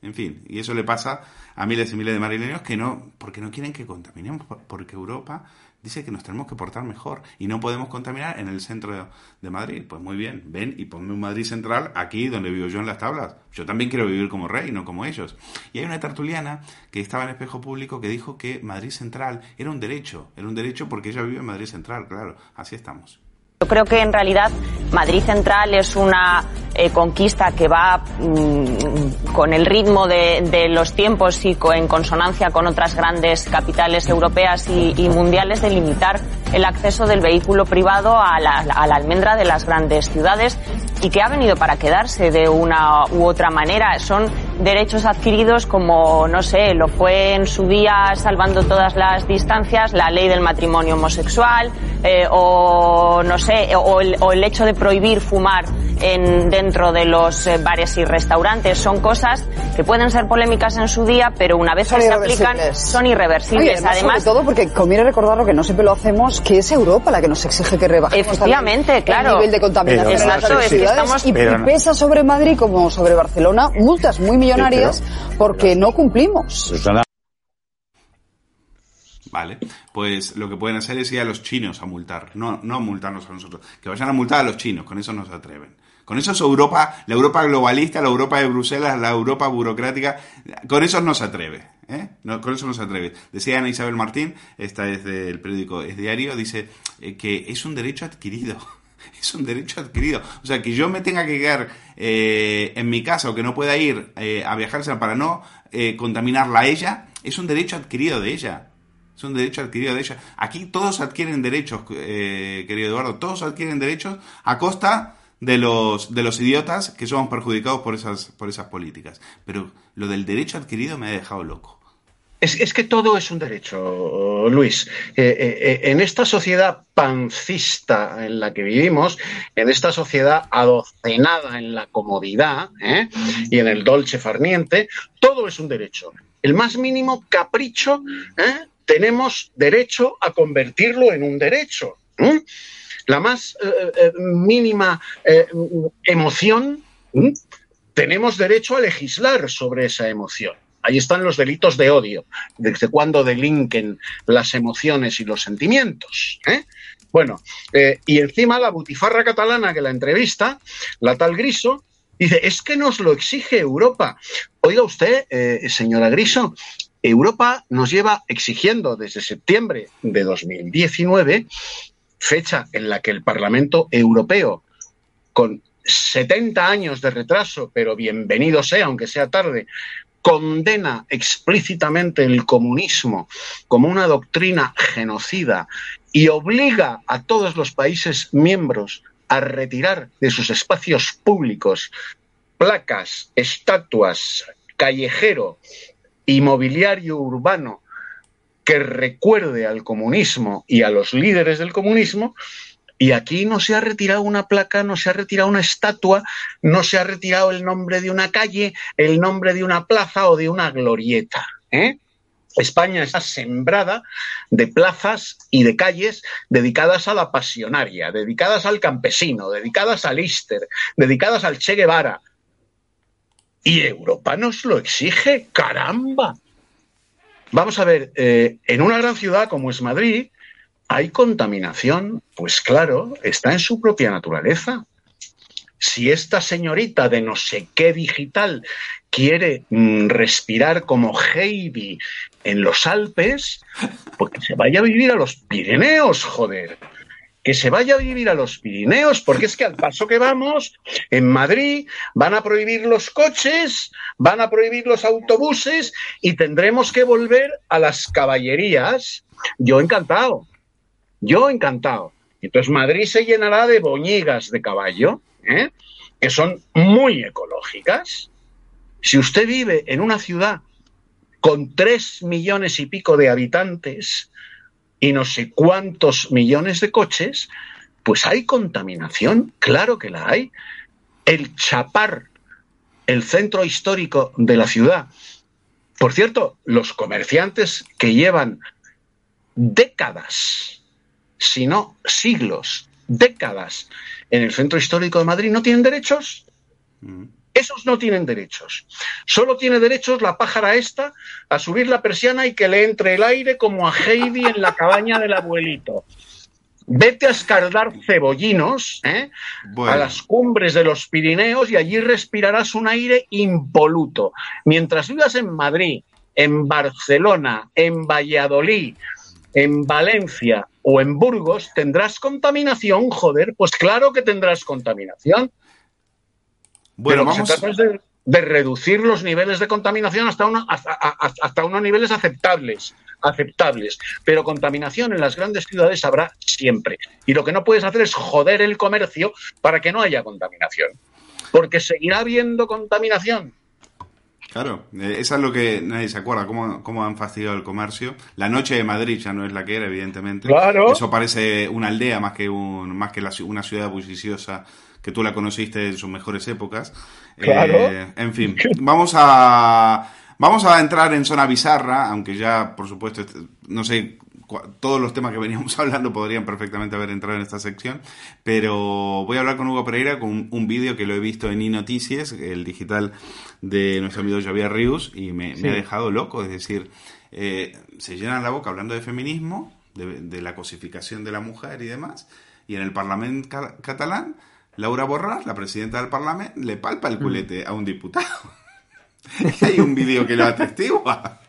En fin, y eso le pasa a miles y miles de madrileños que no, porque no quieren que contaminemos, porque Europa dice que nos tenemos que portar mejor y no podemos contaminar en el centro de Madrid. Pues muy bien, ven y ponme un Madrid central aquí donde vivo yo en las tablas. Yo también quiero vivir como rey, no como ellos. Y hay una tertuliana que estaba en espejo público que dijo que Madrid central era un derecho, era un derecho porque ella vive en Madrid central, claro, así estamos. Yo creo que en realidad Madrid Central es una eh, conquista que va mmm, con el ritmo de, los tiempos y co en consonancia con otras grandes capitales europeas y, mundiales de limitar el acceso del vehículo privado a la almendra de las grandes ciudades y que ha venido para quedarse de una u otra manera. Son derechos adquiridos como, no sé, lo fue en su día, salvando todas las distancias, la ley del matrimonio homosexual, eh, o no sé, o el, o el, hecho de prohibir fumar en, dentro de los eh, bares y restaurantes. Son cosas que pueden ser polémicas en su día, pero una vez son que se aplican son irreversibles. Oye, además, además, sobre todo porque conviene recordar lo que no siempre lo hacemos, que es Europa la que nos exige que rebajemos efectivamente, claro. el nivel de contaminación las ciudades estamos, y, y, pesa sobre Madrid como sobre Barcelona multas muy millonarias porque no cumplimos. Vale, pues lo que pueden hacer es ir a los chinos a multar, no, no multarnos a nosotros, que vayan a multar a los chinos, con eso no se atreven. Con eso es Europa, la Europa globalista, la Europa de Bruselas, la Europa burocrática, con eso no se atreve. ¿eh? No, con eso no se atreve. Decía Ana Isabel Martín, esta es del periódico Es Diario, dice eh, que es un derecho adquirido. Es un derecho adquirido. O sea, que yo me tenga que quedar eh, en mi casa o que no pueda ir eh, a viajarse para no eh, contaminarla a ella, es un derecho adquirido de ella. Es un derecho adquirido de ella. Aquí todos adquieren derechos, eh, querido Eduardo, todos adquieren derechos a costa de los, de los idiotas que somos perjudicados por esas, por esas políticas. Pero lo del derecho adquirido me ha dejado loco. Es, que todo es un derecho, Luis. Eh, eh, en esta sociedad pancista en la que vivimos, en esta sociedad adocenada en la comodidad ¿eh? y en el dolce farniente, todo es un derecho. el más mínimo capricho, ¿eh? tenemos derecho a convertirlo en un derecho. ¿eh? La más eh, eh, mínima eh, emoción, ¿eh? tenemos derecho a legislar sobre esa emoción. Ahí están los delitos de odio, desde cuándo delinquen las emociones y los sentimientos. ¿eh? Bueno, eh, y encima la butifarra catalana que la entrevista, la tal Griso, dice, es que nos lo exige Europa. Oiga usted, eh, señora Griso, Europa nos lleva exigiendo desde septiembre de 2019, fecha en la que el Parlamento Europeo, con 70 años de retraso, pero bienvenido sea, aunque sea tarde, condena explícitamente el comunismo como una doctrina genocida y obliga a todos los países miembros a retirar de sus espacios públicos placas, estatuas, callejero y mobiliario urbano que recuerde al comunismo y a los líderes del comunismo, y aquí no se ha retirado una placa, no se ha retirado una estatua, no se ha retirado el nombre de una calle, el nombre de una plaza o de una glorieta. ¿eh? España está sembrada de plazas y de calles dedicadas a la pasionaria, dedicadas al campesino, dedicadas al Lister, dedicadas al Che Guevara. Y Europa nos lo exige, caramba. Vamos a ver, eh, en una gran ciudad como es Madrid, ¿hay contaminación? Pues claro, está en su propia naturaleza. Si esta señorita de no sé qué digital quiere mm, respirar como Heidi en los Alpes, pues que se vaya a vivir a los Pirineos, joder. Que se vaya a vivir a los Pirineos, porque es que al paso que vamos, en Madrid van a prohibir los coches, van a prohibir los autobuses y tendremos que volver a las caballerías. Yo encantado, yo encantado. Entonces Madrid se llenará de boñigas de caballo, ¿eh? que son muy ecológicas. Si usted vive en una ciudad con tres millones y pico de habitantes y no sé cuántos millones de coches, pues hay contaminación, claro que la hay. El chapar el centro histórico de la ciudad. Por cierto, los comerciantes que llevan décadas, si no siglos, décadas en el centro histórico de Madrid, ¿no tienen derechos? Esos no tienen derechos. Solo tiene derechos la pájara esta a subir la persiana y que le entre el aire como a Heidi en la cabaña del abuelito. Vete a escaldar cebollinos ¿eh? Bueno. a las cumbres de los Pirineos y allí respirarás un aire impoluto. Mientras vivas en Madrid, en Barcelona, en Valladolid, en Valencia o en Burgos, tendrás contaminación, joder, pues claro que tendrás contaminación. Bueno, Pero vamos- se de, de reducir los niveles de contaminación hasta, una- hasta, hasta- hasta unos niveles aceptables, aceptables. Pero contaminación en las grandes ciudades habrá siempre. Y lo que no puedes hacer es joder el comercio para que no haya contaminación. Porque seguirá habiendo contaminación. Claro, eh, eso es lo que nadie se acuerda, cómo, cómo han fastidiado el comercio. La noche de Madrid ya no es la que era, evidentemente. Claro. Eso parece una aldea más que, un, más que la una ciudad bulliciosa que tú la conociste en sus mejores épocas. Claro. Eh, en fin, vamos a, vamos a entrar en zona bizarra, aunque ya, por supuesto, este- no sé, todos los temas que veníamos hablando podrían perfectamente haber entrado en esta sección, pero voy a hablar con Hugo Pereira con un, un vídeo que lo he visto en iNoticias, el digital de nuestro amigo Javier Rius, y me, ha dejado loco, es decir, eh, se llenan la boca hablando de feminismo, de, de la cosificación de la mujer y demás, y en el Parlamento ca- catalán, Laura Borràs, la presidenta del Parlamento, le palpa el culete a un diputado. Hay un vídeo que lo atestigua.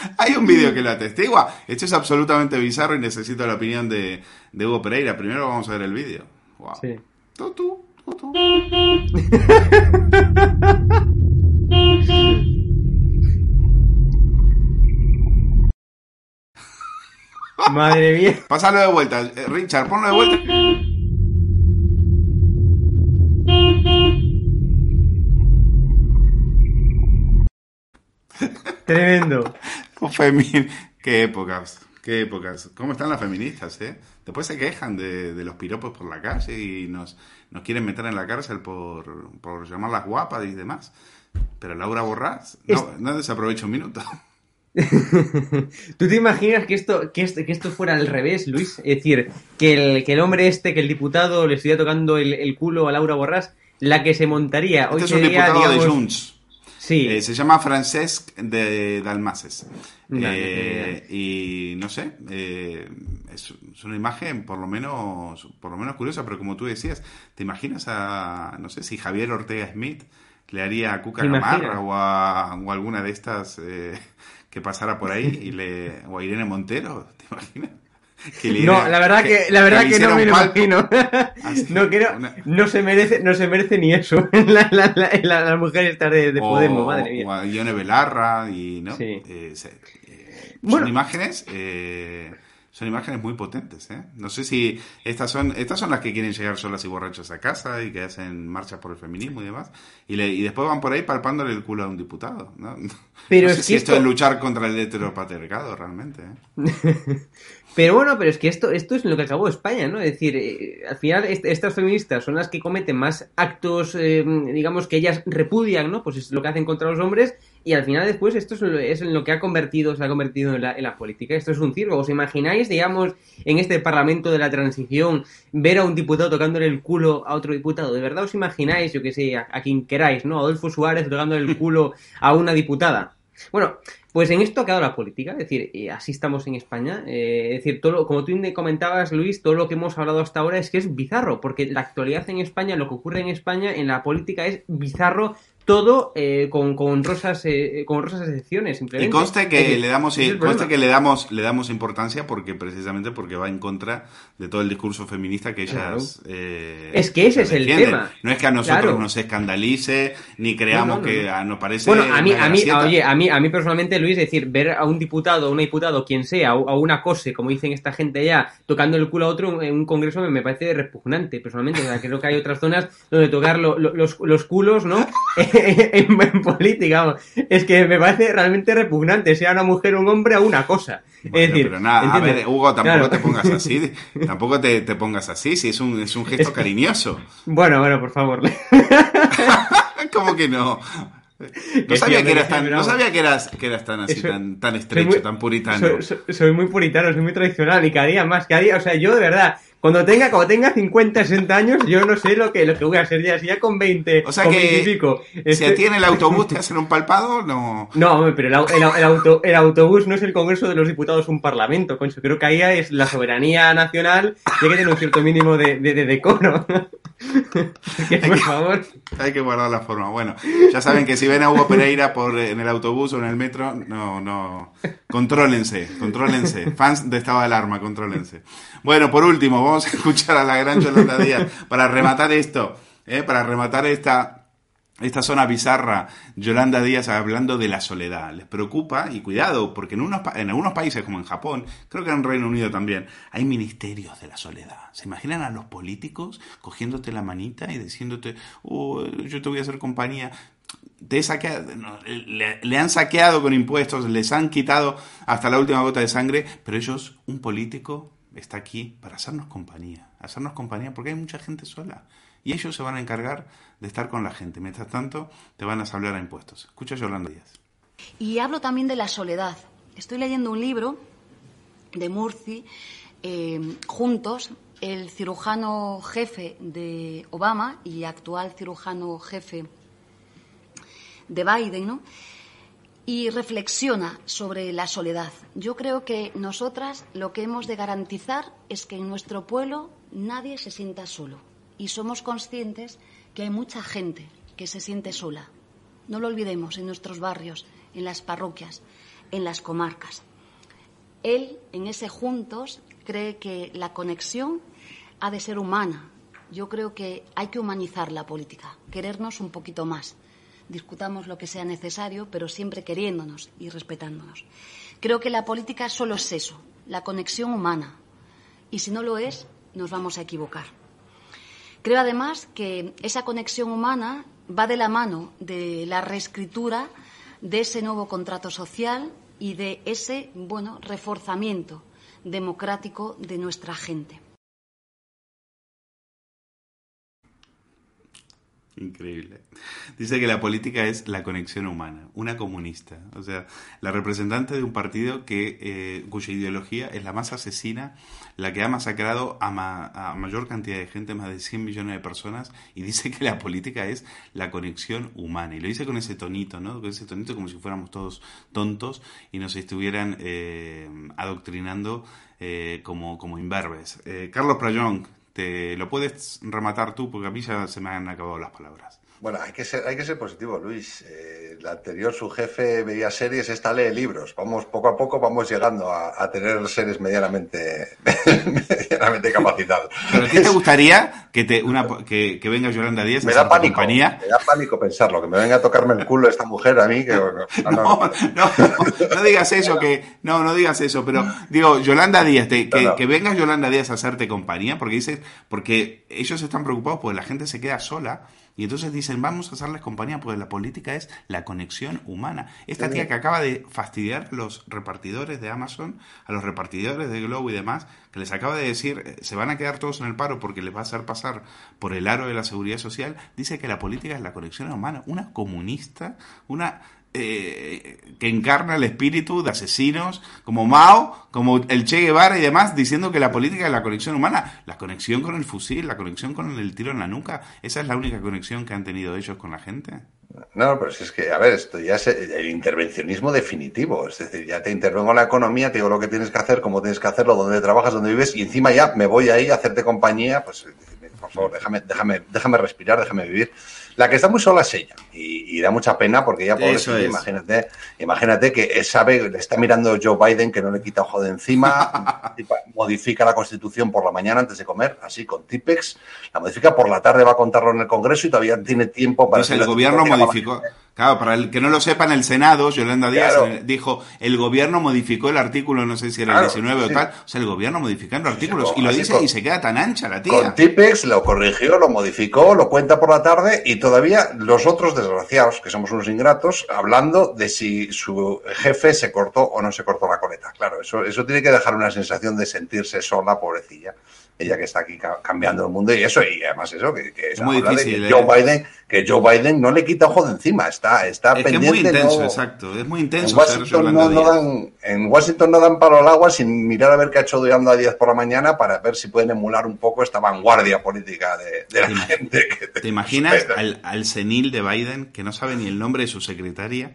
Hay un vídeo que lo atestigua. Esto es absolutamente bizarro y necesito la opinión de, de Hugo Pereira. Primero vamos a ver el vídeo. Wow. Sí. Tú, tú. Madre mía. Pásalo de vuelta. Eh, Richard, ponlo de vuelta. Tremendo. Qué épocas, qué épocas. ¿Cómo están las feministas, eh? Después se quejan de, de los piropos por la calle y nos, nos quieren meter en la cárcel por, por llamarlas guapas y demás. Pero Laura Borrás no, no desaprovecha un minuto. ¿Tú te imaginas que esto, que, esto, que esto fuera al revés, Luis? Es decir, que el, que el hombre este, que el diputado le estuviera tocando el, el culo a Laura Borràs, la que se montaría hoy Este es un de Junts. Sí. Eh, se llama Francesc de Dalmases. Eh, y no sé, eh, es, es una imagen por lo menos por lo menos curiosa, pero como tú decías, ¿te imaginas a, no sé, si Javier Ortega Smith le haría a Cuca. Gamarra o a, o a alguna de estas que pasara por ahí y le, o a Irene Montero, ¿te imaginas? Que No, la verdad que, la verdad que hiciera no me lo imagino. Así, No quiero, una- no se merece, no se merece ni eso. La, la, la, la- la mujer esta de, de o, Podemos, madre mía. o a Ione Belarra y no Sí. Eh, se- eh, Bueno. son imágenes eh, son imágenes muy potentes ¿eh? no sé si estas son estas son las que quieren llegar solas y borrachas a casa y que hacen marchas por el feminismo y demás y, le- y después van por ahí palpándole el culo a un diputado ¿no? Pero No es sé que si esto esto- es luchar contra el heteropatriarcado realmente ¿eh? Pero bueno, pero es que esto, esto es lo que acabó España, ¿no? Es decir, eh, al final est- estas feministas son las que cometen más actos, eh, digamos, que ellas repudian, ¿no? Pues es lo que hacen contra los hombres y al final después esto es, lo- es en lo que ha convertido, se ha convertido en la, en la política. Esto es un circo. ¿Os imagináis, digamos, en este Parlamento de la Transición ver a un diputado tocándole el culo a otro diputado? ¿De verdad os imagináis, yo que sé, a, quien queráis, ¿no? Adolfo Suárez tocándole el culo a una diputada. Bueno, pues en esto ha quedado la política, es decir, eh, así estamos en España. eh, es decir, todo lo- como tú me comentabas, Luis, todo lo que hemos hablado hasta ahora es que es bizarro, porque la actualidad en España, lo que ocurre en España, en la política es bizarro todo eh, con, con rosas eh, con rosas excepciones, y simplemente. conste Es que le damos el conste que le damos le damos importancia porque precisamente porque va en contra de todo el discurso feminista que ellas eh, Es que ese es el defienden. tema. no es que a nosotros Claro. nos escandalice ni creamos No, no, no, que no. ah, nos parece Bueno, a mí, a mí, oye, a mí, a mí personalmente, Luis, es decir, ver a un diputado, a una diputado, quien sea, o a una cose, como dicen esta gente ya, tocando el culo a otro en un congreso me, me parece repugnante, personalmente. O sea, creo que hay otras zonas donde tocar lo- lo- los, los culos, ¿no? en, en política, vamos. Es que me parece realmente repugnante, sea una mujer o un hombre a una cosa. Bueno, es decir, pero nada, a ver, Hugo, tampoco Claro. te pongas así, tampoco te, te pongas así, si es un, es un gesto cariñoso. Bueno, bueno, por favor. ¿Cómo que no? No sabía que eras tan, no sabía que eras, que eras tan así, tan, tan estrecho, muy- tan puritano. Soy, soy- soy muy puritano, soy muy tradicional y cada día más, cada día, o sea, yo de verdad, cuando tenga, cuando tenga 50, 60 años, yo no sé lo que, lo que voy a hacer ya, si ya con 20, O sea con que 20 y pico. si este- a ti en el autobús te hacen un palpado, no. No, hombre, pero el, el el auto, el autobús no es el Congreso de los Diputados, un parlamento, concho. Creo que ahí es la soberanía nacional y hay que tener un cierto mínimo de, de, de decoro. Que, favor. Hay que guardar la forma. Bueno, ya saben que si ven a Hugo Pereira por, en el autobús o en el metro, no, no. Contrólense, contrólense. Fans de estado de alarma, contrólense. Bueno, por último, vamos a escuchar a la gran Yolanda Díaz para rematar esto, ¿eh? para rematar esta, esta zona bizarra, Yolanda Díaz hablando de la soledad. Les preocupa, y cuidado, porque en, unos, en algunos países como en Japón, creo que en Reino Unido también, hay ministerios de la soledad. ¿Se imaginan a los políticos cogiéndote la manita y diciéndote, "Oh, yo te voy a hacer compañía? Te saqueado, le han saqueado con impuestos, les han quitado hasta la última gota de sangre, pero ellos, un político, está aquí para hacernos compañía, hacernos compañía porque hay mucha gente sola. Y ellos se van a encargar de estar con la gente. Mientras tanto, te van a hablar a impuestos. Escucha Yolanda Díaz. Y hablo también de la soledad. Estoy leyendo un libro de Murci, eh, juntos, el cirujano jefe de Obama y actual cirujano jefe de Biden, ¿no? Y reflexiona sobre la soledad. Yo creo que nosotras lo que hemos de garantizar es que en nuestro pueblo nadie se sienta solo. Y somos conscientes que hay mucha gente que se siente sola. No lo olvidemos en nuestros barrios, en las parroquias, en las comarcas. Él, en ese Juntos, cree que la conexión ha de ser humana. Yo creo que hay que humanizar la política, querernos un poquito más. Discutamos lo que sea necesario, pero siempre queriéndonos y respetándonos. Creo que la política solo es eso, la conexión humana. Y si no lo es, nos vamos a equivocar. Creo además que esa conexión humana va de la mano de la reescritura de ese nuevo contrato social y de ese, bueno, reforzamiento democrático de nuestra gente. Increíble. Dice que la política es la conexión humana, una comunista, o sea, la representante de un partido que eh, cuya ideología es la más asesina, la que ha masacrado a, ma- a mayor cantidad de gente, más de 100 millones de personas, y dice que la política es la conexión humana. Y lo dice con ese tonito, ¿no? Con ese tonito como si fuéramos todos tontos y nos estuvieran eh, adoctrinando eh, como, como imberbes. Eh, Carlos Prayón, te lo puedes rematar tú porque a mí ya se me han acabado las palabras. Bueno, hay que ser, hay que ser positivo, Luis. Eh, el anterior, su jefe veía series, esta lee libros. Vamos, poco a poco vamos llegando a, a tener seres medianamente, medianamente capacitados. ¿Pero ti te gustaría que, te, una, que, que venga Yolanda Díaz Me a da pánico, compañía? me da pánico pensarlo, que me venga a tocarme el culo esta mujer a mí. Que, no, no, no. No digas eso, que no, no digas eso, pero digo, Yolanda Díaz, te- que, que venga Yolanda Díaz a hacerte compañía, porque dices, porque ellos están preocupados porque la gente se queda sola y entonces dicen, vamos a hacerles compañía, porque la política es la conexión humana. Esta Sí. tía que acaba de fastidiar a los repartidores de Amazon, a los repartidores de Globo y demás, que les acaba de decir, eh, se van a quedar todos en el paro porque les va a hacer pasar por el aro de la seguridad social, dice que la política es la conexión humana, una comunista, una eh, que encarna el espíritu de asesinos como Mao, como el Che Guevara y demás, diciendo que la política es la conexión humana, la conexión con el fusil, la conexión con el tiro en la nuca, esa es la única conexión que han tenido ellos con la gente. No, pero si es que, a ver, esto ya es el intervencionismo definitivo. Es decir, ya te intervengo en la economía, te digo lo que tienes que hacer, cómo tienes que hacerlo, dónde trabajas, dónde vives, y encima ya me voy ahí a hacerte compañía, pues por favor, déjame, déjame, déjame respirar, déjame vivir. La que está muy sola es ella, y, y da mucha pena porque ella, Eso pobrecilla, es. imagínate, imagínate que sabe, le está mirando Joe Biden que no le quita ojo de encima, modifica la constitución por la mañana antes de comer, así con Tipex, la modifica por la tarde, va a contarlo en el Congreso y todavía tiene tiempo para... Dice, el gobierno modificó, claro, para el que no lo sepa, en el Senado, Yolanda Díaz Claro. eh, dijo, el gobierno modificó el artículo, no sé si era Claro, el 19 sí, o sí. tal, o sea, el gobierno modificando artículos, y lo dice con- y se queda tan ancha la tía. Con Tipex lo corrigió, lo modificó, lo cuenta por la tarde y todavía los otros desgraciados, que somos unos ingratos, hablando de si su jefe se cortó o no se cortó la coleta. Claro, eso, eso tiene que dejar una sensación de sentirse sola, pobrecilla. Ella que está aquí ca- cambiando el mundo y eso, y además eso, que, que Es muy difícil, que ¿eh? Joe Biden, que Joe Biden no le quita ojo de encima, está, está Es que es pendiente. muy intenso, no- exacto, es muy en intenso ser Washington, no, dan, en Washington no dan palo al agua sin mirar a ver qué ha hecho Yolanda Díaz por la mañana para ver si pueden emular un poco esta vanguardia política de, de la gente. que- ¿Te imaginas al, al senil de Biden que no sabe ni el nombre de su secretaria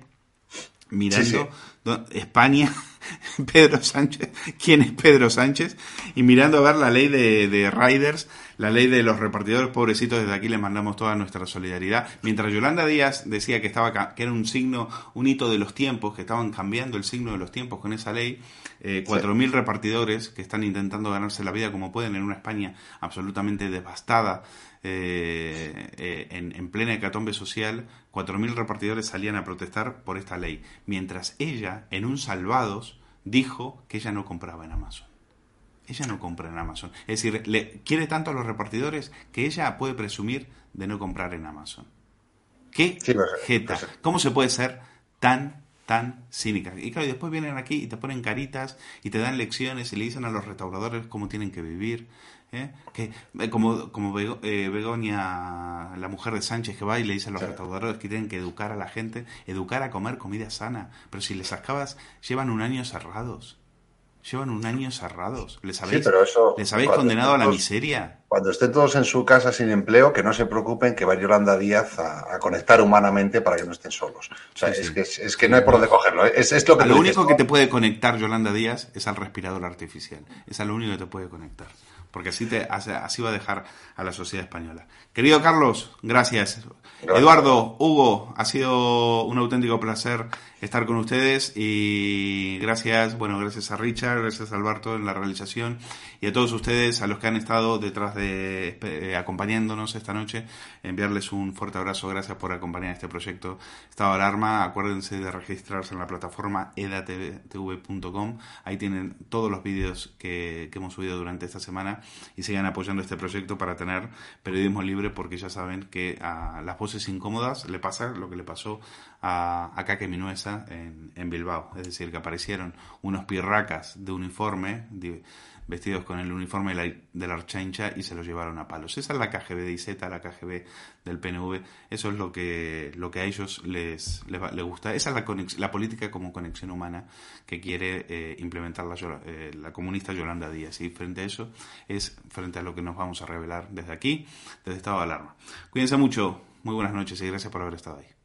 mirando Sí, España, Pedro Sánchez, quién es Pedro Sánchez y mirando a ver la ley de, de riders, la ley de los repartidores pobrecitos, desde aquí les mandamos toda nuestra solidaridad. Mientras Yolanda Díaz decía que estaba que era un signo, un hito de los tiempos, que estaban cambiando el signo de los tiempos con esa ley, eh, 4.000 repartidores que están intentando ganarse la vida como pueden en una España absolutamente devastada, eh, eh, en, en plena hecatombe social, 4.000 repartidores salían a protestar por esta ley, mientras ella, en un salvados, dijo que ella no compraba en Amazon. Ella no compra en Amazon. Es decir, le quiere tanto a los repartidores que ella puede presumir de no comprar en Amazon. ¿Qué jeta? ¿Cómo se puede ser tan, tan cínica? Y claro, y después vienen aquí y te ponen caritas y te dan lecciones y le dicen a los restauradores cómo tienen que vivir. ¿Eh? Que, eh, como como Bego- eh, Begoña, la mujer de Sánchez, que va y le dice a los restauradores que tienen que educar a la gente, educar a comer comida sana. Pero si les acabas, llevan un año cerrados. Llevan un año cerrados. ¿Les habéis, pero eso- les habéis condenado a la miseria? Cuando estén todos en su casa sin empleo, que no se preocupen, que va Yolanda Díaz a, a conectar humanamente para que no estén solos. O sea, Sí, es, sí. Que, es, es que no hay por dónde cogerlo. ¿eh? Es, es lo que a tú lo dices, único que te puede conectar Yolanda Díaz es al respirador artificial. Es a lo único que te puede conectar. Porque así, te, así, así va a dejar a la sociedad española. Querido Carlos, gracias. Eduardo, Hugo, ha sido un auténtico placer estar con ustedes y gracias, bueno, gracias a Richard, gracias a Alberto en la realización y a todos ustedes, a los que han estado detrás de, eh, acompañándonos esta noche, enviarles un fuerte abrazo, gracias por acompañar este proyecto. Estado de Alarma, acuérdense de registrarse en la plataforma edatv.com, ahí tienen todos los vídeos que, que hemos subido durante esta semana y sigan apoyando este proyecto para tener periodismo libre porque ya saben que a las voces incómodas le pasa lo que le pasó a, a Kake Minuesa en, Bilbao, es decir, que aparecieron unos pirracas de uniforme vestidos con el uniforme de la, de la Archancha y se los llevaron a palos. Esa es la KGB de IZ, la KGB del PNV. Eso es lo que, lo que a ellos les, les, les gusta. Esa es la, conex- la política como conexión humana que quiere eh, implementar la, eh, la comunista Yolanda Díaz. Y frente a eso es frente a lo que nos vamos a revelar desde aquí, desde estado de alarma. Cuídense mucho, muy buenas noches y gracias por haber estado ahí.